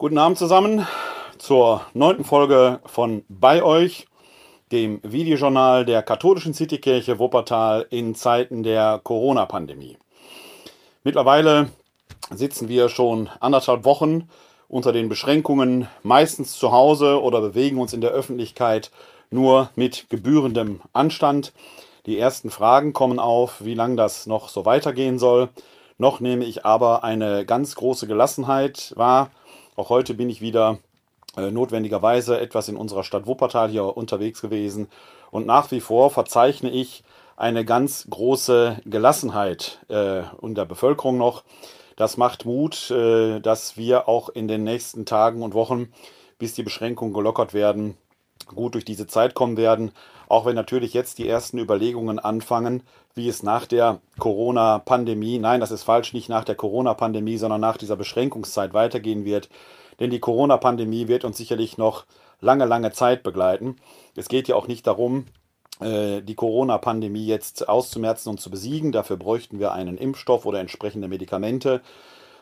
Guten Abend zusammen zur neunten Folge von Bei euch, dem Videojournal der katholischen Citykirche Wuppertal in Zeiten der Corona-Pandemie. Mittlerweile sitzen wir schon anderthalb Wochen unter den Beschränkungen, meistens zu Hause oder bewegen uns in der Öffentlichkeit nur mit gebührendem Anstand. Die ersten Fragen kommen auf, wie lange das noch so weitergehen soll. Noch nehme ich aber eine ganz große Gelassenheit wahr. Auch heute bin ich wieder äh, notwendigerweise etwas in unserer Stadt Wuppertal hier unterwegs gewesen. Und nach wie vor verzeichne ich eine ganz große Gelassenheit äh, der Bevölkerung noch. Das macht Mut, äh, dass wir auch in den nächsten Tagen und Wochen, bis die Beschränkungen gelockert werden, gut durch diese Zeit kommen werden. Auch wenn natürlich jetzt die ersten Überlegungen anfangen, wie es nach der Corona-Pandemie, nein, das ist falsch, nicht nach der Corona-Pandemie, sondern nach dieser Beschränkungszeit weitergehen wird. Denn die Corona-Pandemie wird uns sicherlich noch lange, lange Zeit begleiten. Es geht ja auch nicht darum, äh, die Corona-Pandemie jetzt auszumerzen und zu besiegen. Dafür bräuchten wir einen Impfstoff oder entsprechende Medikamente.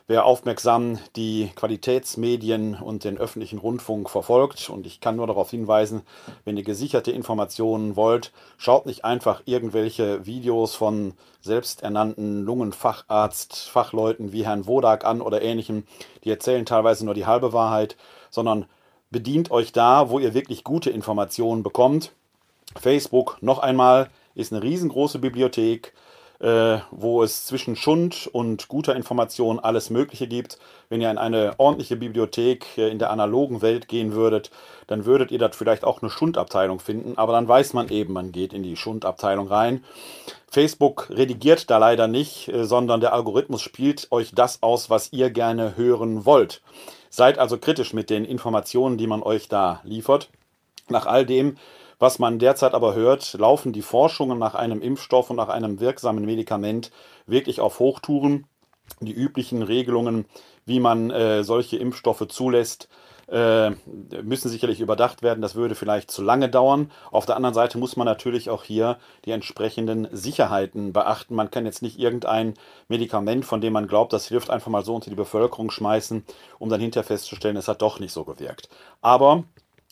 Wer aufmerksam die Qualitätsmedien und den öffentlichen Rundfunk verfolgt, und ich kann nur darauf hinweisen, wenn ihr gesicherte Informationen wollt, schaut nicht einfach irgendwelche Videos von selbsternannten Lungenfacharzt, Fachleuten wie Herrn Wodak an oder ähnlichem, die erzählen teilweise nur die halbe Wahrheit, sondern bedient euch da, wo ihr wirklich gute Informationen bekommt. Facebook noch einmal ist eine riesengroße Bibliothek äh, wo es zwischen Schund und guter Information alles Mögliche gibt. Wenn ihr in eine ordentliche Bibliothek äh, in der analogen Welt gehen würdet, dann würdet ihr dort vielleicht auch eine Schundabteilung finden, aber dann weiß man eben, man geht in die Schundabteilung rein. Facebook redigiert da leider nicht, äh, sondern der Algorithmus spielt euch das aus, was ihr gerne hören wollt. Seid also kritisch mit den Informationen, die man euch da liefert. Nach all dem was man derzeit aber hört, laufen die Forschungen nach einem Impfstoff und nach einem wirksamen Medikament wirklich auf Hochtouren. Die üblichen Regelungen, wie man äh, solche Impfstoffe zulässt, äh, müssen sicherlich überdacht werden. Das würde vielleicht zu lange dauern. Auf der anderen Seite muss man natürlich auch hier die entsprechenden Sicherheiten beachten. Man kann jetzt nicht irgendein Medikament, von dem man glaubt, das hilft, einfach mal so unter die Bevölkerung schmeißen, um dann hinterher festzustellen, es hat doch nicht so gewirkt. Aber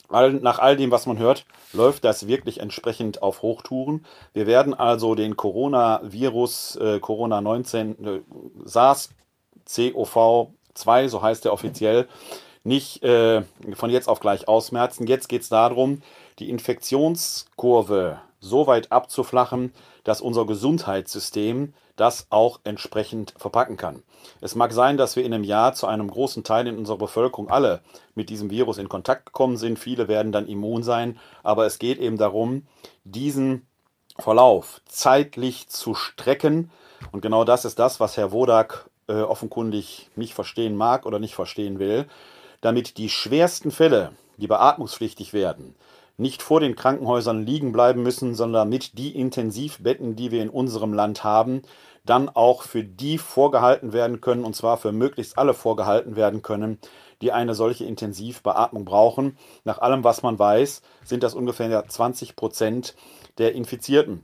all, nach all dem, was man hört, läuft das wirklich entsprechend auf Hochtouren. Wir werden also den Coronavirus, äh, Corona-19, äh, SARS-CoV-2, so heißt er offiziell, nicht äh, von jetzt auf gleich ausmerzen. Jetzt geht es darum, die Infektionskurve so weit abzuflachen, dass unser Gesundheitssystem das auch entsprechend verpacken kann. Es mag sein, dass wir in einem Jahr zu einem großen Teil in unserer Bevölkerung alle mit diesem Virus in Kontakt gekommen sind. Viele werden dann immun sein, aber es geht eben darum, diesen Verlauf zeitlich zu strecken. Und genau das ist das, was Herr Wodak äh, offenkundig nicht verstehen mag oder nicht verstehen will, damit die schwersten Fälle, die beatmungspflichtig werden, nicht vor den Krankenhäusern liegen bleiben müssen, sondern mit die Intensivbetten, die wir in unserem Land haben, dann auch für die vorgehalten werden können, und zwar für möglichst alle vorgehalten werden können, die eine solche Intensivbeatmung brauchen. Nach allem, was man weiß, sind das ungefähr 20 Prozent der Infizierten.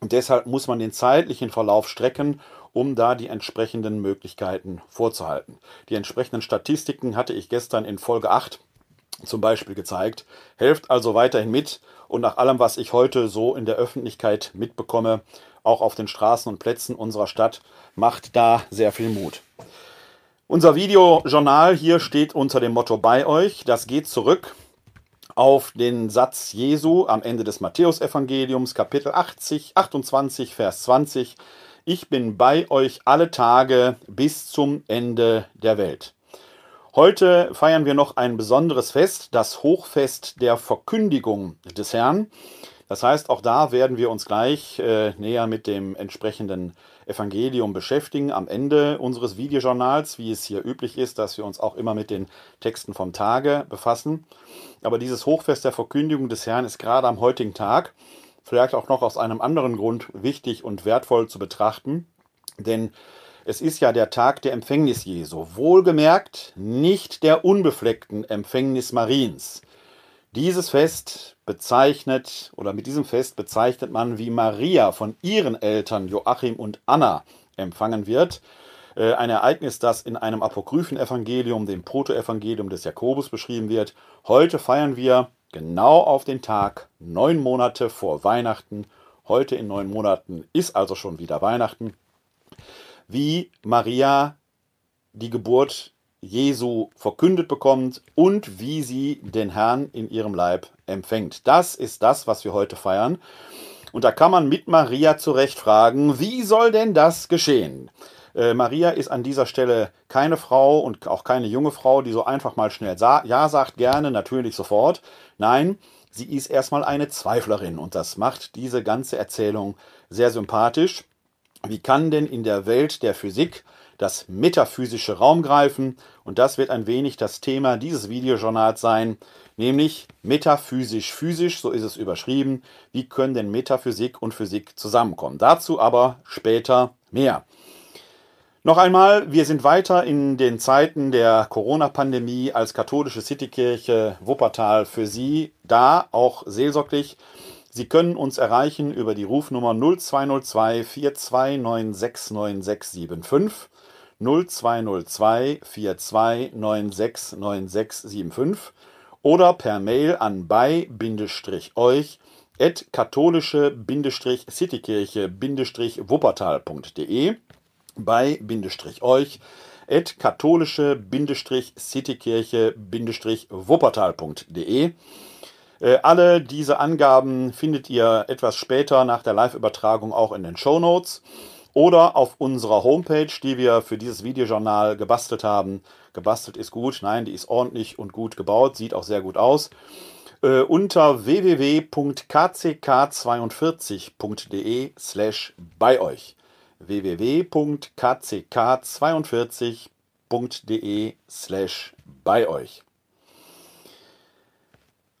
Und deshalb muss man den zeitlichen Verlauf strecken, um da die entsprechenden Möglichkeiten vorzuhalten. Die entsprechenden Statistiken hatte ich gestern in Folge 8 zum Beispiel gezeigt. Helft also weiterhin mit und nach allem, was ich heute so in der Öffentlichkeit mitbekomme, auch auf den Straßen und Plätzen unserer Stadt, macht da sehr viel Mut. Unser Videojournal hier steht unter dem Motto bei euch. Das geht zurück auf den Satz Jesu am Ende des Matthäusevangeliums, Kapitel 80, 28, Vers 20. Ich bin bei euch alle Tage bis zum Ende der Welt. Heute feiern wir noch ein besonderes Fest, das Hochfest der Verkündigung des Herrn. Das heißt, auch da werden wir uns gleich äh, näher mit dem entsprechenden Evangelium beschäftigen am Ende unseres Videojournals, wie es hier üblich ist, dass wir uns auch immer mit den Texten vom Tage befassen. Aber dieses Hochfest der Verkündigung des Herrn ist gerade am heutigen Tag vielleicht auch noch aus einem anderen Grund wichtig und wertvoll zu betrachten, denn es ist ja der Tag der Empfängnis Jesu. Wohlgemerkt, nicht der unbefleckten Empfängnis Mariens. Dieses Fest bezeichnet, oder mit diesem Fest bezeichnet man, wie Maria von ihren Eltern Joachim und Anna empfangen wird. Äh, ein Ereignis, das in einem apokryphen Evangelium, dem Protoevangelium des Jakobus, beschrieben wird. Heute feiern wir genau auf den Tag, neun Monate vor Weihnachten. Heute in neun Monaten ist also schon wieder Weihnachten. Wie Maria die Geburt Jesu verkündet bekommt und wie sie den Herrn in ihrem Leib empfängt. Das ist das, was wir heute feiern. Und da kann man mit Maria zurecht fragen, wie soll denn das geschehen? Äh, Maria ist an dieser Stelle keine Frau und auch keine junge Frau, die so einfach mal schnell sa Ja sagt, gerne, natürlich sofort. Nein, sie ist erstmal eine Zweiflerin und das macht diese ganze Erzählung sehr sympathisch. Wie kann denn in der Welt der Physik das metaphysische Raum greifen? Und das wird ein wenig das Thema dieses Videojournals sein, nämlich metaphysisch physisch, so ist es überschrieben. Wie können denn Metaphysik und Physik zusammenkommen? Dazu aber später mehr. Noch einmal, wir sind weiter in den Zeiten der Corona-Pandemie als katholische Citykirche Wuppertal für Sie da, auch seelsorglich. Sie können uns erreichen über die Rufnummer 0202 42969675 0202 42969675 oder per Mail an bei-euch at katholische-citykirche-wuppertal.de bei-euch at katholische-citykirche-wuppertal.de. Äh, alle diese Angaben findet ihr etwas später nach der Live-Übertragung auch in den Show Notes oder auf unserer Homepage, die wir für dieses Videojournal gebastelt haben. Gebastelt ist gut, nein, die ist ordentlich und gut gebaut, sieht auch sehr gut aus. Äh, unter www.kck42.de slash bei euch www.kck42.de slash bei euch.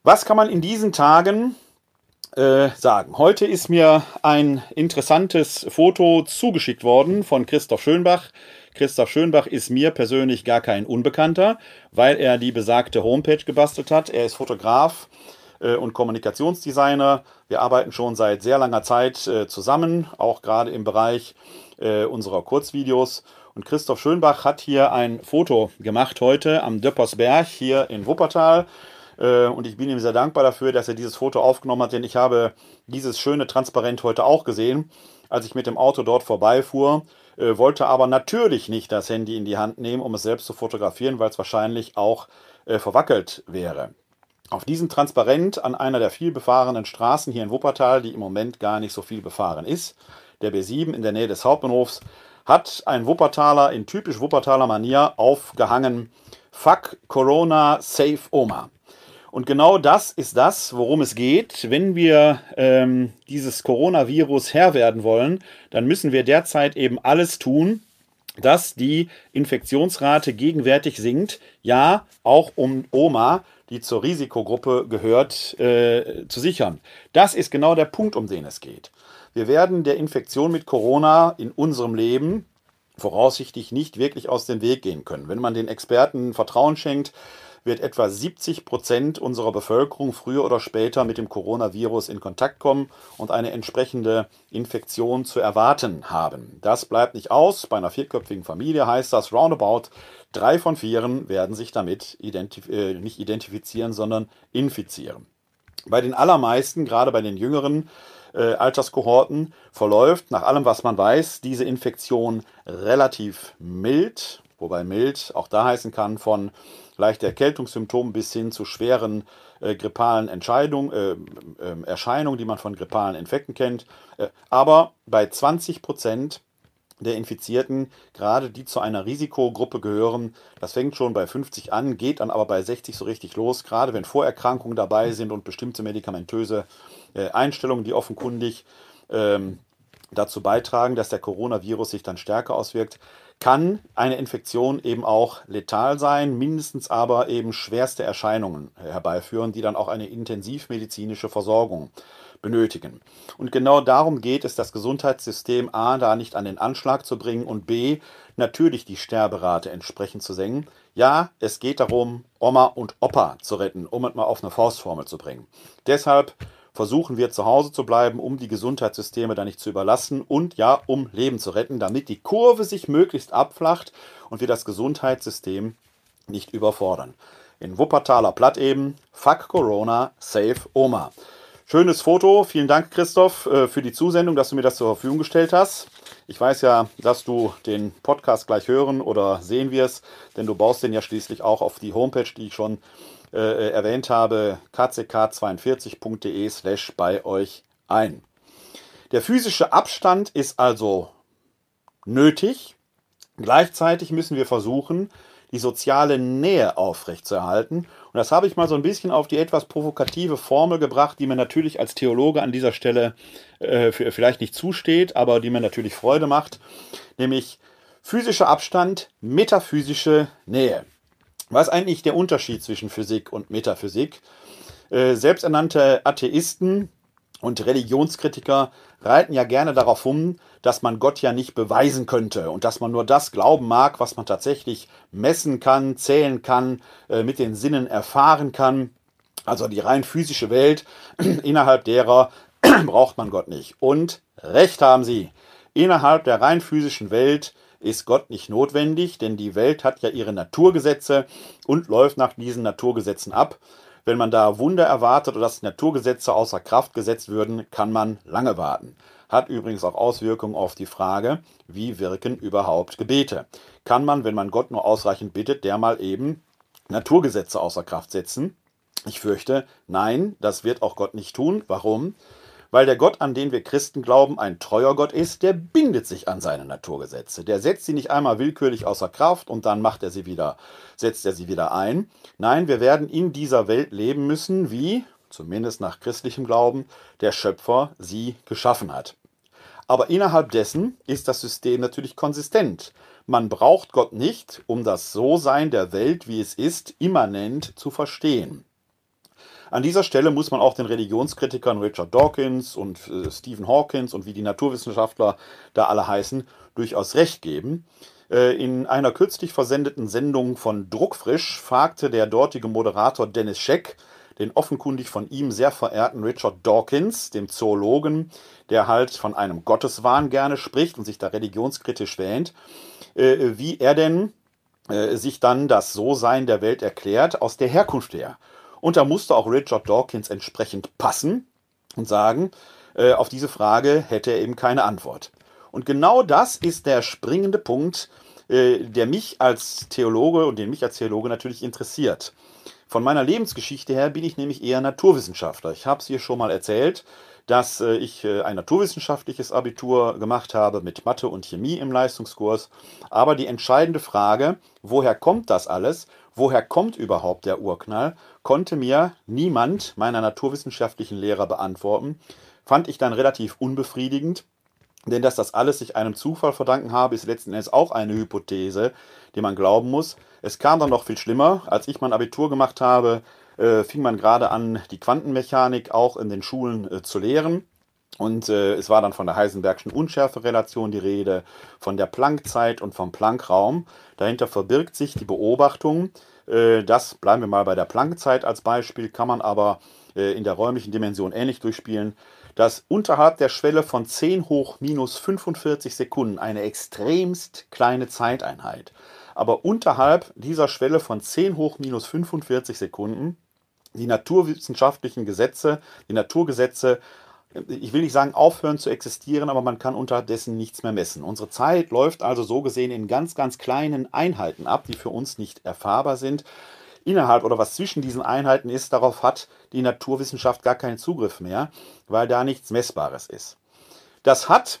Was kann man in diesen Tagen äh, sagen? Heute ist mir ein interessantes Foto zugeschickt worden von Christoph Schönbach. Christoph Schönbach ist mir persönlich gar kein Unbekannter, weil er die besagte Homepage gebastelt hat. Er ist Fotograf äh, und Kommunikationsdesigner. Wir arbeiten schon seit sehr langer Zeit äh, zusammen, auch gerade im Bereich äh, unserer Kurzvideos. Und Christoph Schönbach hat hier ein Foto gemacht heute am Döppersberg hier in Wuppertal. Und ich bin ihm sehr dankbar dafür, dass er dieses Foto aufgenommen hat, denn ich habe dieses schöne Transparent heute auch gesehen, als ich mit dem Auto dort vorbeifuhr, wollte aber natürlich nicht das Handy in die Hand nehmen, um es selbst zu fotografieren, weil es wahrscheinlich auch verwackelt wäre. Auf diesem Transparent an einer der viel befahrenen Straßen hier in Wuppertal, die im Moment gar nicht so viel befahren ist, der B7 in der Nähe des Hauptbahnhofs, hat ein Wuppertaler in typisch Wuppertaler Manier aufgehangen: Fuck Corona, Save Oma. Und genau das ist das, worum es geht. Wenn wir ähm, dieses Coronavirus Herr werden wollen, dann müssen wir derzeit eben alles tun, dass die Infektionsrate gegenwärtig sinkt. Ja, auch um Oma die zur Risikogruppe gehört, äh, zu sichern. Das ist genau der Punkt, um den es geht. Wir werden der Infektion mit Corona in unserem Leben voraussichtlich nicht wirklich aus dem Weg gehen können. Wenn man den Experten Vertrauen schenkt, wird etwa 70 Prozent unserer Bevölkerung früher oder später mit dem Coronavirus in Kontakt kommen und eine entsprechende Infektion zu erwarten haben. Das bleibt nicht aus. Bei einer vierköpfigen Familie heißt das roundabout Drei von vieren werden sich damit identif äh, nicht identifizieren, sondern infizieren. Bei den allermeisten, gerade bei den jüngeren äh, Alterskohorten, verläuft nach allem, was man weiß, diese Infektion relativ mild, wobei mild auch da heißen kann von leichte Erkältungssymptomen bis hin zu schweren äh, grippalen Entscheidung, äh, äh, Erscheinungen, die man von grippalen Infekten kennt. Äh, aber bei 20 Prozent der Infizierten, gerade die zu einer Risikogruppe gehören. Das fängt schon bei 50 an, geht dann aber bei 60 so richtig los, gerade wenn Vorerkrankungen dabei sind und bestimmte medikamentöse äh, Einstellungen, die offenkundig ähm, dazu beitragen, dass der Coronavirus sich dann stärker auswirkt, kann eine Infektion eben auch letal sein, mindestens aber eben schwerste Erscheinungen herbeiführen, die dann auch eine intensivmedizinische Versorgung benötigen. Und genau darum geht es, das Gesundheitssystem A da nicht an den Anschlag zu bringen und B natürlich die Sterberate entsprechend zu senken. Ja, es geht darum, Oma und Opa zu retten, um es mal auf eine Faustformel zu bringen. Deshalb versuchen wir zu Hause zu bleiben, um die Gesundheitssysteme da nicht zu überlassen und ja, um Leben zu retten, damit die Kurve sich möglichst abflacht und wir das Gesundheitssystem nicht überfordern. In Wuppertaler Platt eben, fuck Corona, save Oma. Schönes Foto. Vielen Dank, Christoph, äh, für die Zusendung, dass du mir das zur Verfügung gestellt hast. Ich weiß ja, dass du den Podcast gleich hören oder sehen wirst, denn du baust den ja schließlich auch auf die Homepage, die ich schon äh, erwähnt habe, kck42.de slash bei euch ein. Der physische Abstand ist also nötig. Gleichzeitig müssen wir versuchen, die soziale Nähe aufrechtzuerhalten. Und das habe ich mal so ein bisschen auf die etwas provokative Formel gebracht, die mir natürlich als Theologe an dieser Stelle äh, vielleicht nicht zusteht, aber die mir natürlich Freude macht, nämlich physischer Abstand, metaphysische Nähe. Was ist eigentlich der Unterschied zwischen Physik und Metaphysik? Äh, selbsternannte Atheisten und Religionskritiker reiten ja gerne darauf um, dass man Gott ja nicht beweisen könnte und dass man nur das glauben mag, was man tatsächlich messen kann, zählen kann, äh, mit den Sinnen erfahren kann. Also die rein physische Welt, innerhalb derer braucht man Gott nicht. Und recht haben sie. Innerhalb der rein physischen Welt ist Gott nicht notwendig, denn die Welt hat ja ihre Naturgesetze und läuft nach diesen Naturgesetzen ab. Wenn man da Wunder erwartet oder dass Naturgesetze außer Kraft gesetzt würden, kann man lange warten. Hat übrigens auch Auswirkungen auf die Frage, wie wirken überhaupt Gebete. Kann man, wenn man Gott nur ausreichend bittet, der mal eben Naturgesetze außer Kraft setzen? Ich fürchte, nein, das wird auch Gott nicht tun. Warum? Weil der Gott, an den wir Christen glauben, ein treuer Gott ist, der bindet sich an seine Naturgesetze. Der setzt sie nicht einmal willkürlich außer Kraft und dann macht er sie wieder, setzt er sie wieder ein. Nein, wir werden in dieser Welt leben müssen, wie, zumindest nach christlichem Glauben, der Schöpfer sie geschaffen hat. Aber innerhalb dessen ist das System natürlich konsistent. Man braucht Gott nicht, um das So-Sein der Welt, wie es ist, immanent zu verstehen. An dieser Stelle muss man auch den Religionskritikern Richard Dawkins und äh, Stephen Hawkins und wie die Naturwissenschaftler da alle heißen, durchaus recht geben. Äh, in einer kürzlich versendeten Sendung von Druckfrisch fragte der dortige Moderator Dennis Scheck den offenkundig von ihm sehr verehrten Richard Dawkins, dem Zoologen, der halt von einem Gotteswahn gerne spricht und sich da religionskritisch wähnt, äh, wie er denn äh, sich dann das So-Sein der Welt erklärt, aus der Herkunft her. Und da musste auch Richard Dawkins entsprechend passen und sagen, äh, auf diese Frage hätte er eben keine Antwort. Und genau das ist der springende Punkt, äh, der mich als Theologe und den mich als Theologe natürlich interessiert. Von meiner Lebensgeschichte her bin ich nämlich eher Naturwissenschaftler. Ich habe es hier schon mal erzählt, dass äh, ich äh, ein naturwissenschaftliches Abitur gemacht habe mit Mathe und Chemie im Leistungskurs. Aber die entscheidende Frage, woher kommt das alles woher kommt überhaupt der Urknall, konnte mir niemand meiner naturwissenschaftlichen Lehrer beantworten. Fand ich dann relativ unbefriedigend, denn dass das alles sich einem Zufall verdanken habe, ist letzten Endes auch eine Hypothese, die man glauben muss. Es kam dann noch viel schlimmer. Als ich mein Abitur gemacht habe, äh, fing man gerade an, die Quantenmechanik auch in den Schulen äh, zu lehren. Und äh, es war dann von der Heisenbergschen Unschärferelation die Rede, von der Planckzeit und vom Planckraum. Dahinter verbirgt sich die Beobachtung, das bleiben wir mal bei der Planckzeit als Beispiel, kann man aber äh, in der räumlichen Dimension ähnlich durchspielen, dass unterhalb der Schwelle von 10 hoch minus 45 Sekunden eine extremst kleine Zeiteinheit, aber unterhalb dieser Schwelle von 10 hoch minus 45 Sekunden die naturwissenschaftlichen Gesetze, die Naturgesetze ich will nicht sagen aufhören zu existieren, aber man kann unterdessen nichts mehr messen. Unsere Zeit läuft also so gesehen in ganz, ganz kleinen Einheiten ab, die für uns nicht erfahrbar sind. Innerhalb oder was zwischen diesen Einheiten ist, darauf hat die Naturwissenschaft gar keinen Zugriff mehr, weil da nichts Messbares ist. Das hat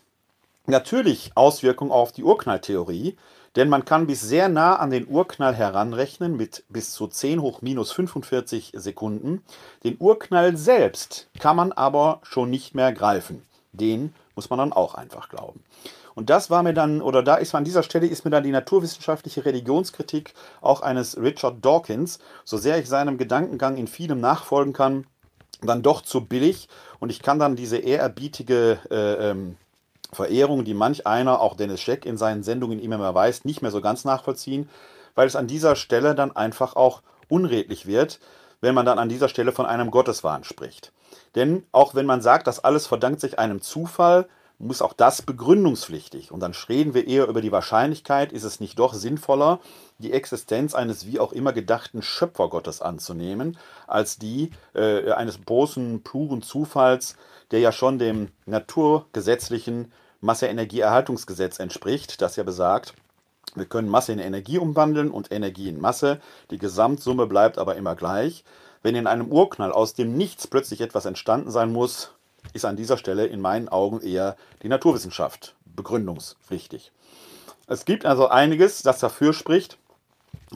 natürlich Auswirkungen auf die Urknalltheorie, denn man kann bis sehr nah an den Urknall heranrechnen mit bis zu 10 hoch minus 45 Sekunden. Den Urknall selbst kann man aber schon nicht mehr greifen. Den muss man dann auch einfach glauben. Und das war mir dann, oder da ist an dieser Stelle ist mir dann die naturwissenschaftliche Religionskritik auch eines Richard Dawkins, so sehr ich seinem Gedankengang in vielem nachfolgen kann, dann doch zu billig. Und ich kann dann diese ehrerbietige äh, ähm, Verehrung, die manch einer, auch Dennis Scheck in seinen Sendungen immer weiß, nicht mehr so ganz nachvollziehen, weil es an dieser Stelle dann einfach auch unredlich wird. wenn man dann an dieser Stelle von einem Gotteswahn spricht. Denn auch wenn man sagt, das alles verdankt sich einem Zufall, muss auch das begründungspflichtig. Und dann reden wir eher über die Wahrscheinlichkeit, ist es nicht doch sinnvoller, die Existenz eines wie auch immer gedachten Schöpfergottes anzunehmen, als die äh, eines großen, puren Zufalls, der ja schon dem naturgesetzlichen Masse-Energie-Erhaltungsgesetz entspricht, das ja besagt, wir können Masse in Energie umwandeln und Energie in Masse. Die Gesamtsumme bleibt aber immer gleich. Wenn in einem Urknall aus dem Nichts plötzlich etwas entstanden sein muss, ist an dieser Stelle in meinen Augen eher die Naturwissenschaft begründungspflichtig. Es gibt also einiges, das dafür spricht,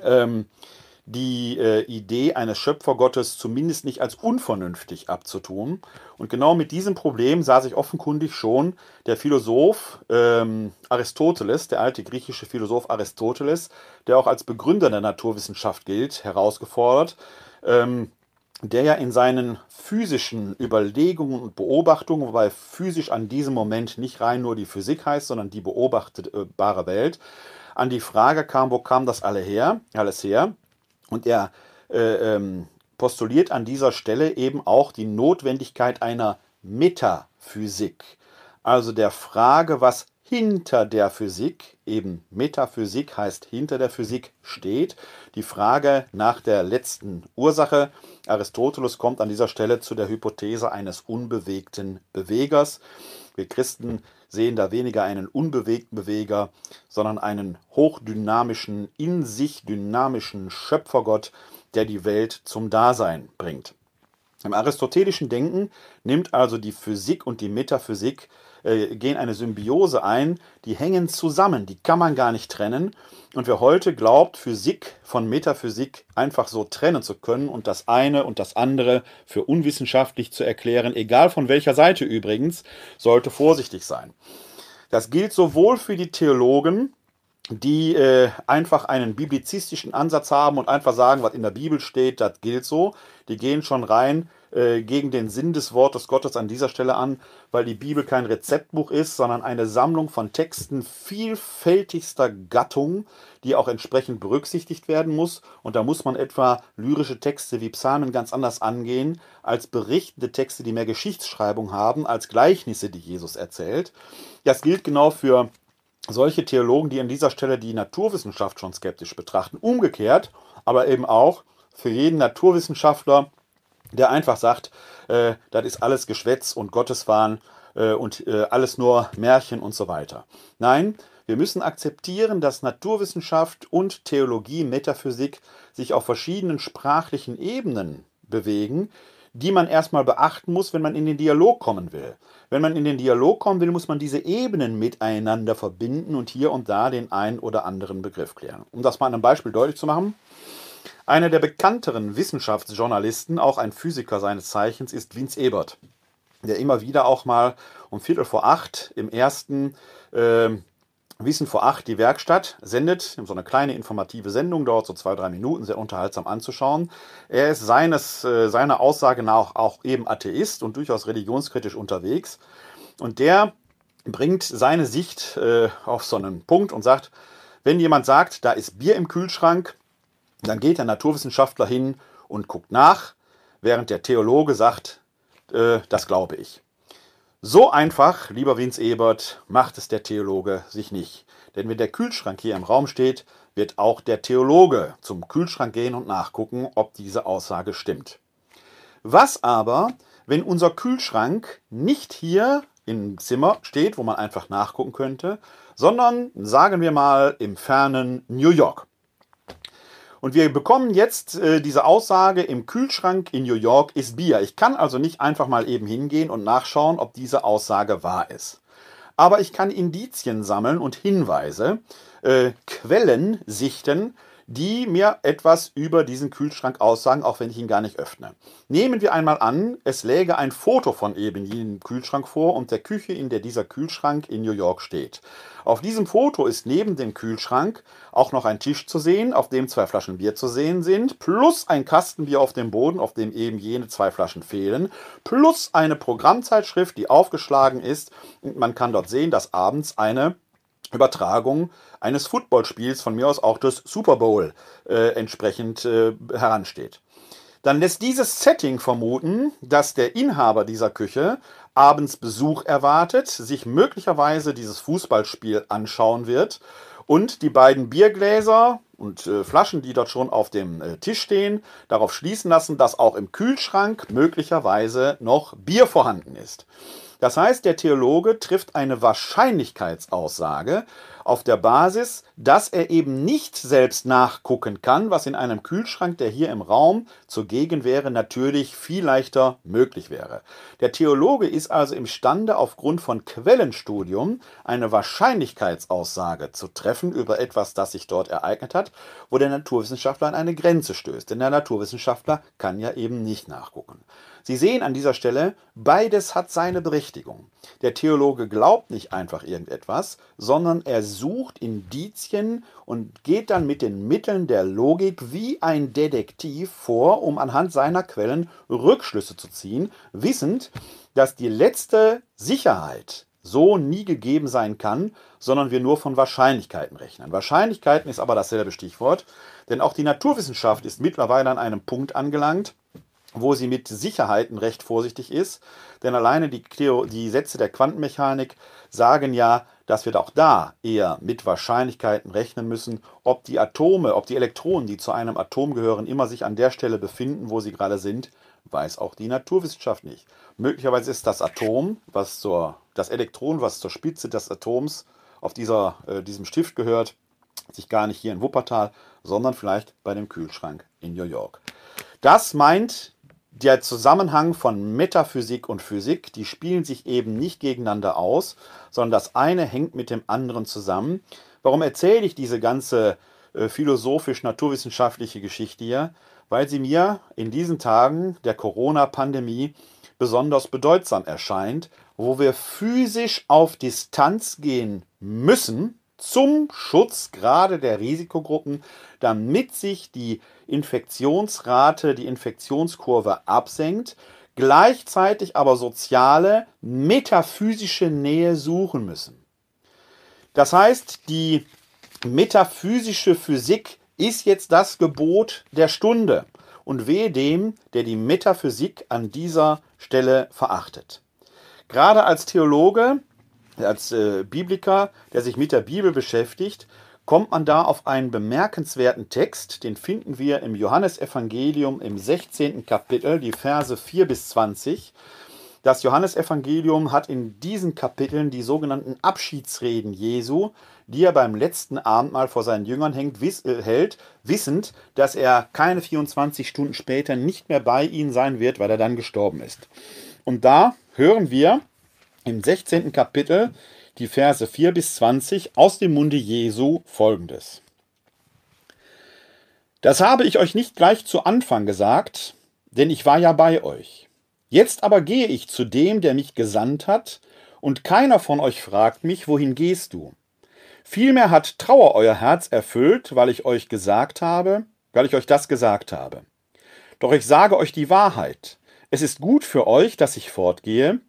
ähm, die äh, Idee eines Schöpfergottes zumindest nicht als unvernünftig abzutun. Und genau mit diesem Problem sah sich offenkundig schon der Philosoph ähm, Aristoteles, der alte griechische Philosoph Aristoteles, der auch als Begründer der Naturwissenschaft gilt, herausgefordert. Ähm, der ja in seinen physischen Überlegungen und Beobachtungen, wobei physisch an diesem Moment nicht rein nur die Physik heißt, sondern die beobachtbare Welt, an die Frage kam, wo kam das alle her, alles her? Und er äh, ähm, postuliert an dieser Stelle eben auch die Notwendigkeit einer Metaphysik, also der Frage, was hinter der Physik, eben Metaphysik heißt hinter der Physik steht. Die Frage nach der letzten Ursache. Aristoteles kommt an dieser Stelle zu der Hypothese eines unbewegten Bewegers. Wir Christen sehen da weniger einen unbewegten Beweger, sondern einen hochdynamischen, in sich dynamischen Schöpfergott, der die Welt zum Dasein bringt. Im aristotelischen Denken nimmt also die Physik und die Metaphysik äh, gehen eine Symbiose ein, die hängen zusammen, die kann man gar nicht trennen. Und wer heute glaubt, Physik von Metaphysik einfach so trennen zu können und das eine und das andere für unwissenschaftlich zu erklären, egal von welcher Seite übrigens, sollte vorsichtig sein. Das gilt sowohl für die Theologen, die äh, einfach einen biblizistischen Ansatz haben und einfach sagen, was in der Bibel steht, das gilt so. Die gehen schon rein äh, gegen den Sinn des Wortes Gottes an dieser Stelle an, weil die Bibel kein Rezeptbuch ist, sondern eine Sammlung von Texten vielfältigster Gattung, die auch entsprechend berücksichtigt werden muss. Und da muss man etwa lyrische Texte wie Psalmen ganz anders angehen als berichtende Texte, die mehr Geschichtsschreibung haben, als Gleichnisse, die Jesus erzählt. Das gilt genau für solche Theologen, die an dieser Stelle die Naturwissenschaft schon skeptisch betrachten. Umgekehrt, aber eben auch für jeden Naturwissenschaftler, der einfach sagt, äh, das ist alles Geschwätz und Gotteswahn äh, und äh, alles nur Märchen und so weiter. Nein, wir müssen akzeptieren, dass Naturwissenschaft und Theologie, Metaphysik sich auf verschiedenen sprachlichen Ebenen bewegen, die man erstmal beachten muss, wenn man in den Dialog kommen will. Wenn man in den Dialog kommen will, muss man diese Ebenen miteinander verbinden und hier und da den einen oder anderen Begriff klären. Um das mal an einem Beispiel deutlich zu machen. Einer der bekannteren Wissenschaftsjournalisten, auch ein Physiker seines Zeichens, ist Vince Ebert, der immer wieder auch mal um Viertel vor acht im ersten äh, Wissen vor acht die Werkstatt sendet, so eine kleine informative Sendung, dauert so zwei, drei Minuten, sehr unterhaltsam anzuschauen. Er ist seines, äh, seiner Aussage nach auch eben Atheist und durchaus religionskritisch unterwegs. Und der bringt seine Sicht äh, auf so einen Punkt und sagt, wenn jemand sagt, da ist Bier im Kühlschrank, dann geht der Naturwissenschaftler hin und guckt nach, während der Theologe sagt, äh, das glaube ich. So einfach, lieber Vince Ebert, macht es der Theologe sich nicht. Denn wenn der Kühlschrank hier im Raum steht, wird auch der Theologe zum Kühlschrank gehen und nachgucken, ob diese Aussage stimmt. Was aber, wenn unser Kühlschrank nicht hier im Zimmer steht, wo man einfach nachgucken könnte, sondern sagen wir mal im fernen New York? Und wir bekommen jetzt äh, diese Aussage, im Kühlschrank in New York ist Bier. Ich kann also nicht einfach mal eben hingehen und nachschauen, ob diese Aussage wahr ist. Aber ich kann Indizien sammeln und Hinweise, äh, Quellen sichten, die mir etwas über diesen Kühlschrank aussagen, auch wenn ich ihn gar nicht öffne. Nehmen wir einmal an, es läge ein Foto von eben jenem Kühlschrank vor und der Küche, in der dieser Kühlschrank in New York steht. Auf diesem Foto ist neben dem Kühlschrank auch noch ein Tisch zu sehen, auf dem zwei Flaschen Bier zu sehen sind, plus ein Kastenbier auf dem Boden, auf dem eben jene zwei Flaschen fehlen, plus eine Programmzeitschrift, die aufgeschlagen ist und man kann dort sehen, dass abends eine Übertragung eines Footballspiels, von mir aus auch des Super Bowl, äh, entsprechend äh, heransteht. Dann lässt dieses Setting vermuten, dass der Inhaber dieser Küche abends Besuch erwartet, sich möglicherweise dieses Fußballspiel anschauen wird und die beiden Biergläser und äh, Flaschen, die dort schon auf dem äh, Tisch stehen, darauf schließen lassen, dass auch im Kühlschrank möglicherweise noch Bier vorhanden ist. Das heißt, der Theologe trifft eine Wahrscheinlichkeitsaussage auf der Basis, dass er eben nicht selbst nachgucken kann, was in einem Kühlschrank, der hier im Raum zugegen wäre, natürlich viel leichter möglich wäre. Der Theologe ist also imstande, aufgrund von Quellenstudium eine Wahrscheinlichkeitsaussage zu treffen über etwas, das sich dort ereignet hat, wo der Naturwissenschaftler an eine Grenze stößt. Denn der Naturwissenschaftler kann ja eben nicht nachgucken. Sie sehen an dieser Stelle, beides hat seine Berechtigung. Der Theologe glaubt nicht einfach irgendetwas, sondern er sucht Indizien und geht dann mit den Mitteln der Logik wie ein Detektiv vor, um anhand seiner Quellen Rückschlüsse zu ziehen, wissend, dass die letzte Sicherheit so nie gegeben sein kann, sondern wir nur von Wahrscheinlichkeiten rechnen. Wahrscheinlichkeiten ist aber dasselbe Stichwort, denn auch die Naturwissenschaft ist mittlerweile an einem Punkt angelangt, wo sie mit Sicherheiten recht vorsichtig ist. Denn alleine die, die Sätze der Quantenmechanik sagen ja, dass wir auch da eher mit Wahrscheinlichkeiten rechnen müssen, ob die Atome, ob die Elektronen, die zu einem Atom gehören, immer sich an der Stelle befinden, wo sie gerade sind, weiß auch die Naturwissenschaft nicht. Möglicherweise ist das Atom, was zur, das Elektron, was zur Spitze des Atoms auf dieser, äh, diesem Stift gehört, sich gar nicht hier in Wuppertal, sondern vielleicht bei dem Kühlschrank in New York. Das meint der Zusammenhang von Metaphysik und Physik, die spielen sich eben nicht gegeneinander aus, sondern das eine hängt mit dem anderen zusammen. Warum erzähle ich diese ganze äh, philosophisch-naturwissenschaftliche Geschichte hier? Weil sie mir in diesen Tagen der Corona-Pandemie besonders bedeutsam erscheint, wo wir physisch auf Distanz gehen müssen, zum Schutz gerade der Risikogruppen, damit sich die Infektionsrate, die Infektionskurve absenkt, gleichzeitig aber soziale, metaphysische Nähe suchen müssen. Das heißt, die metaphysische Physik ist jetzt das Gebot der Stunde und wehe dem, der die Metaphysik an dieser Stelle verachtet. Gerade als Theologe als äh, Bibliker, der sich mit der Bibel beschäftigt, kommt man da auf einen bemerkenswerten Text, den finden wir im Johannesevangelium im 16. Kapitel, die Verse 4 bis 20. Das Johannesevangelium hat in diesen Kapiteln die sogenannten Abschiedsreden Jesu, die er beim letzten Abendmahl vor seinen Jüngern hängt, wiss, äh, hält, wissend, dass er keine 24 Stunden später nicht mehr bei ihnen sein wird, weil er dann gestorben ist. Und da hören wir im 16. Kapitel die Verse 4 bis 20 aus dem Munde Jesu folgendes. Das habe ich euch nicht gleich zu Anfang gesagt, denn ich war ja bei euch. Jetzt aber gehe ich zu dem, der mich gesandt hat, und keiner von euch fragt mich, wohin gehst du? Vielmehr hat Trauer euer Herz erfüllt, weil ich euch gesagt habe, weil ich euch das gesagt habe. Doch ich sage euch die Wahrheit. Es ist gut für euch, dass ich fortgehe,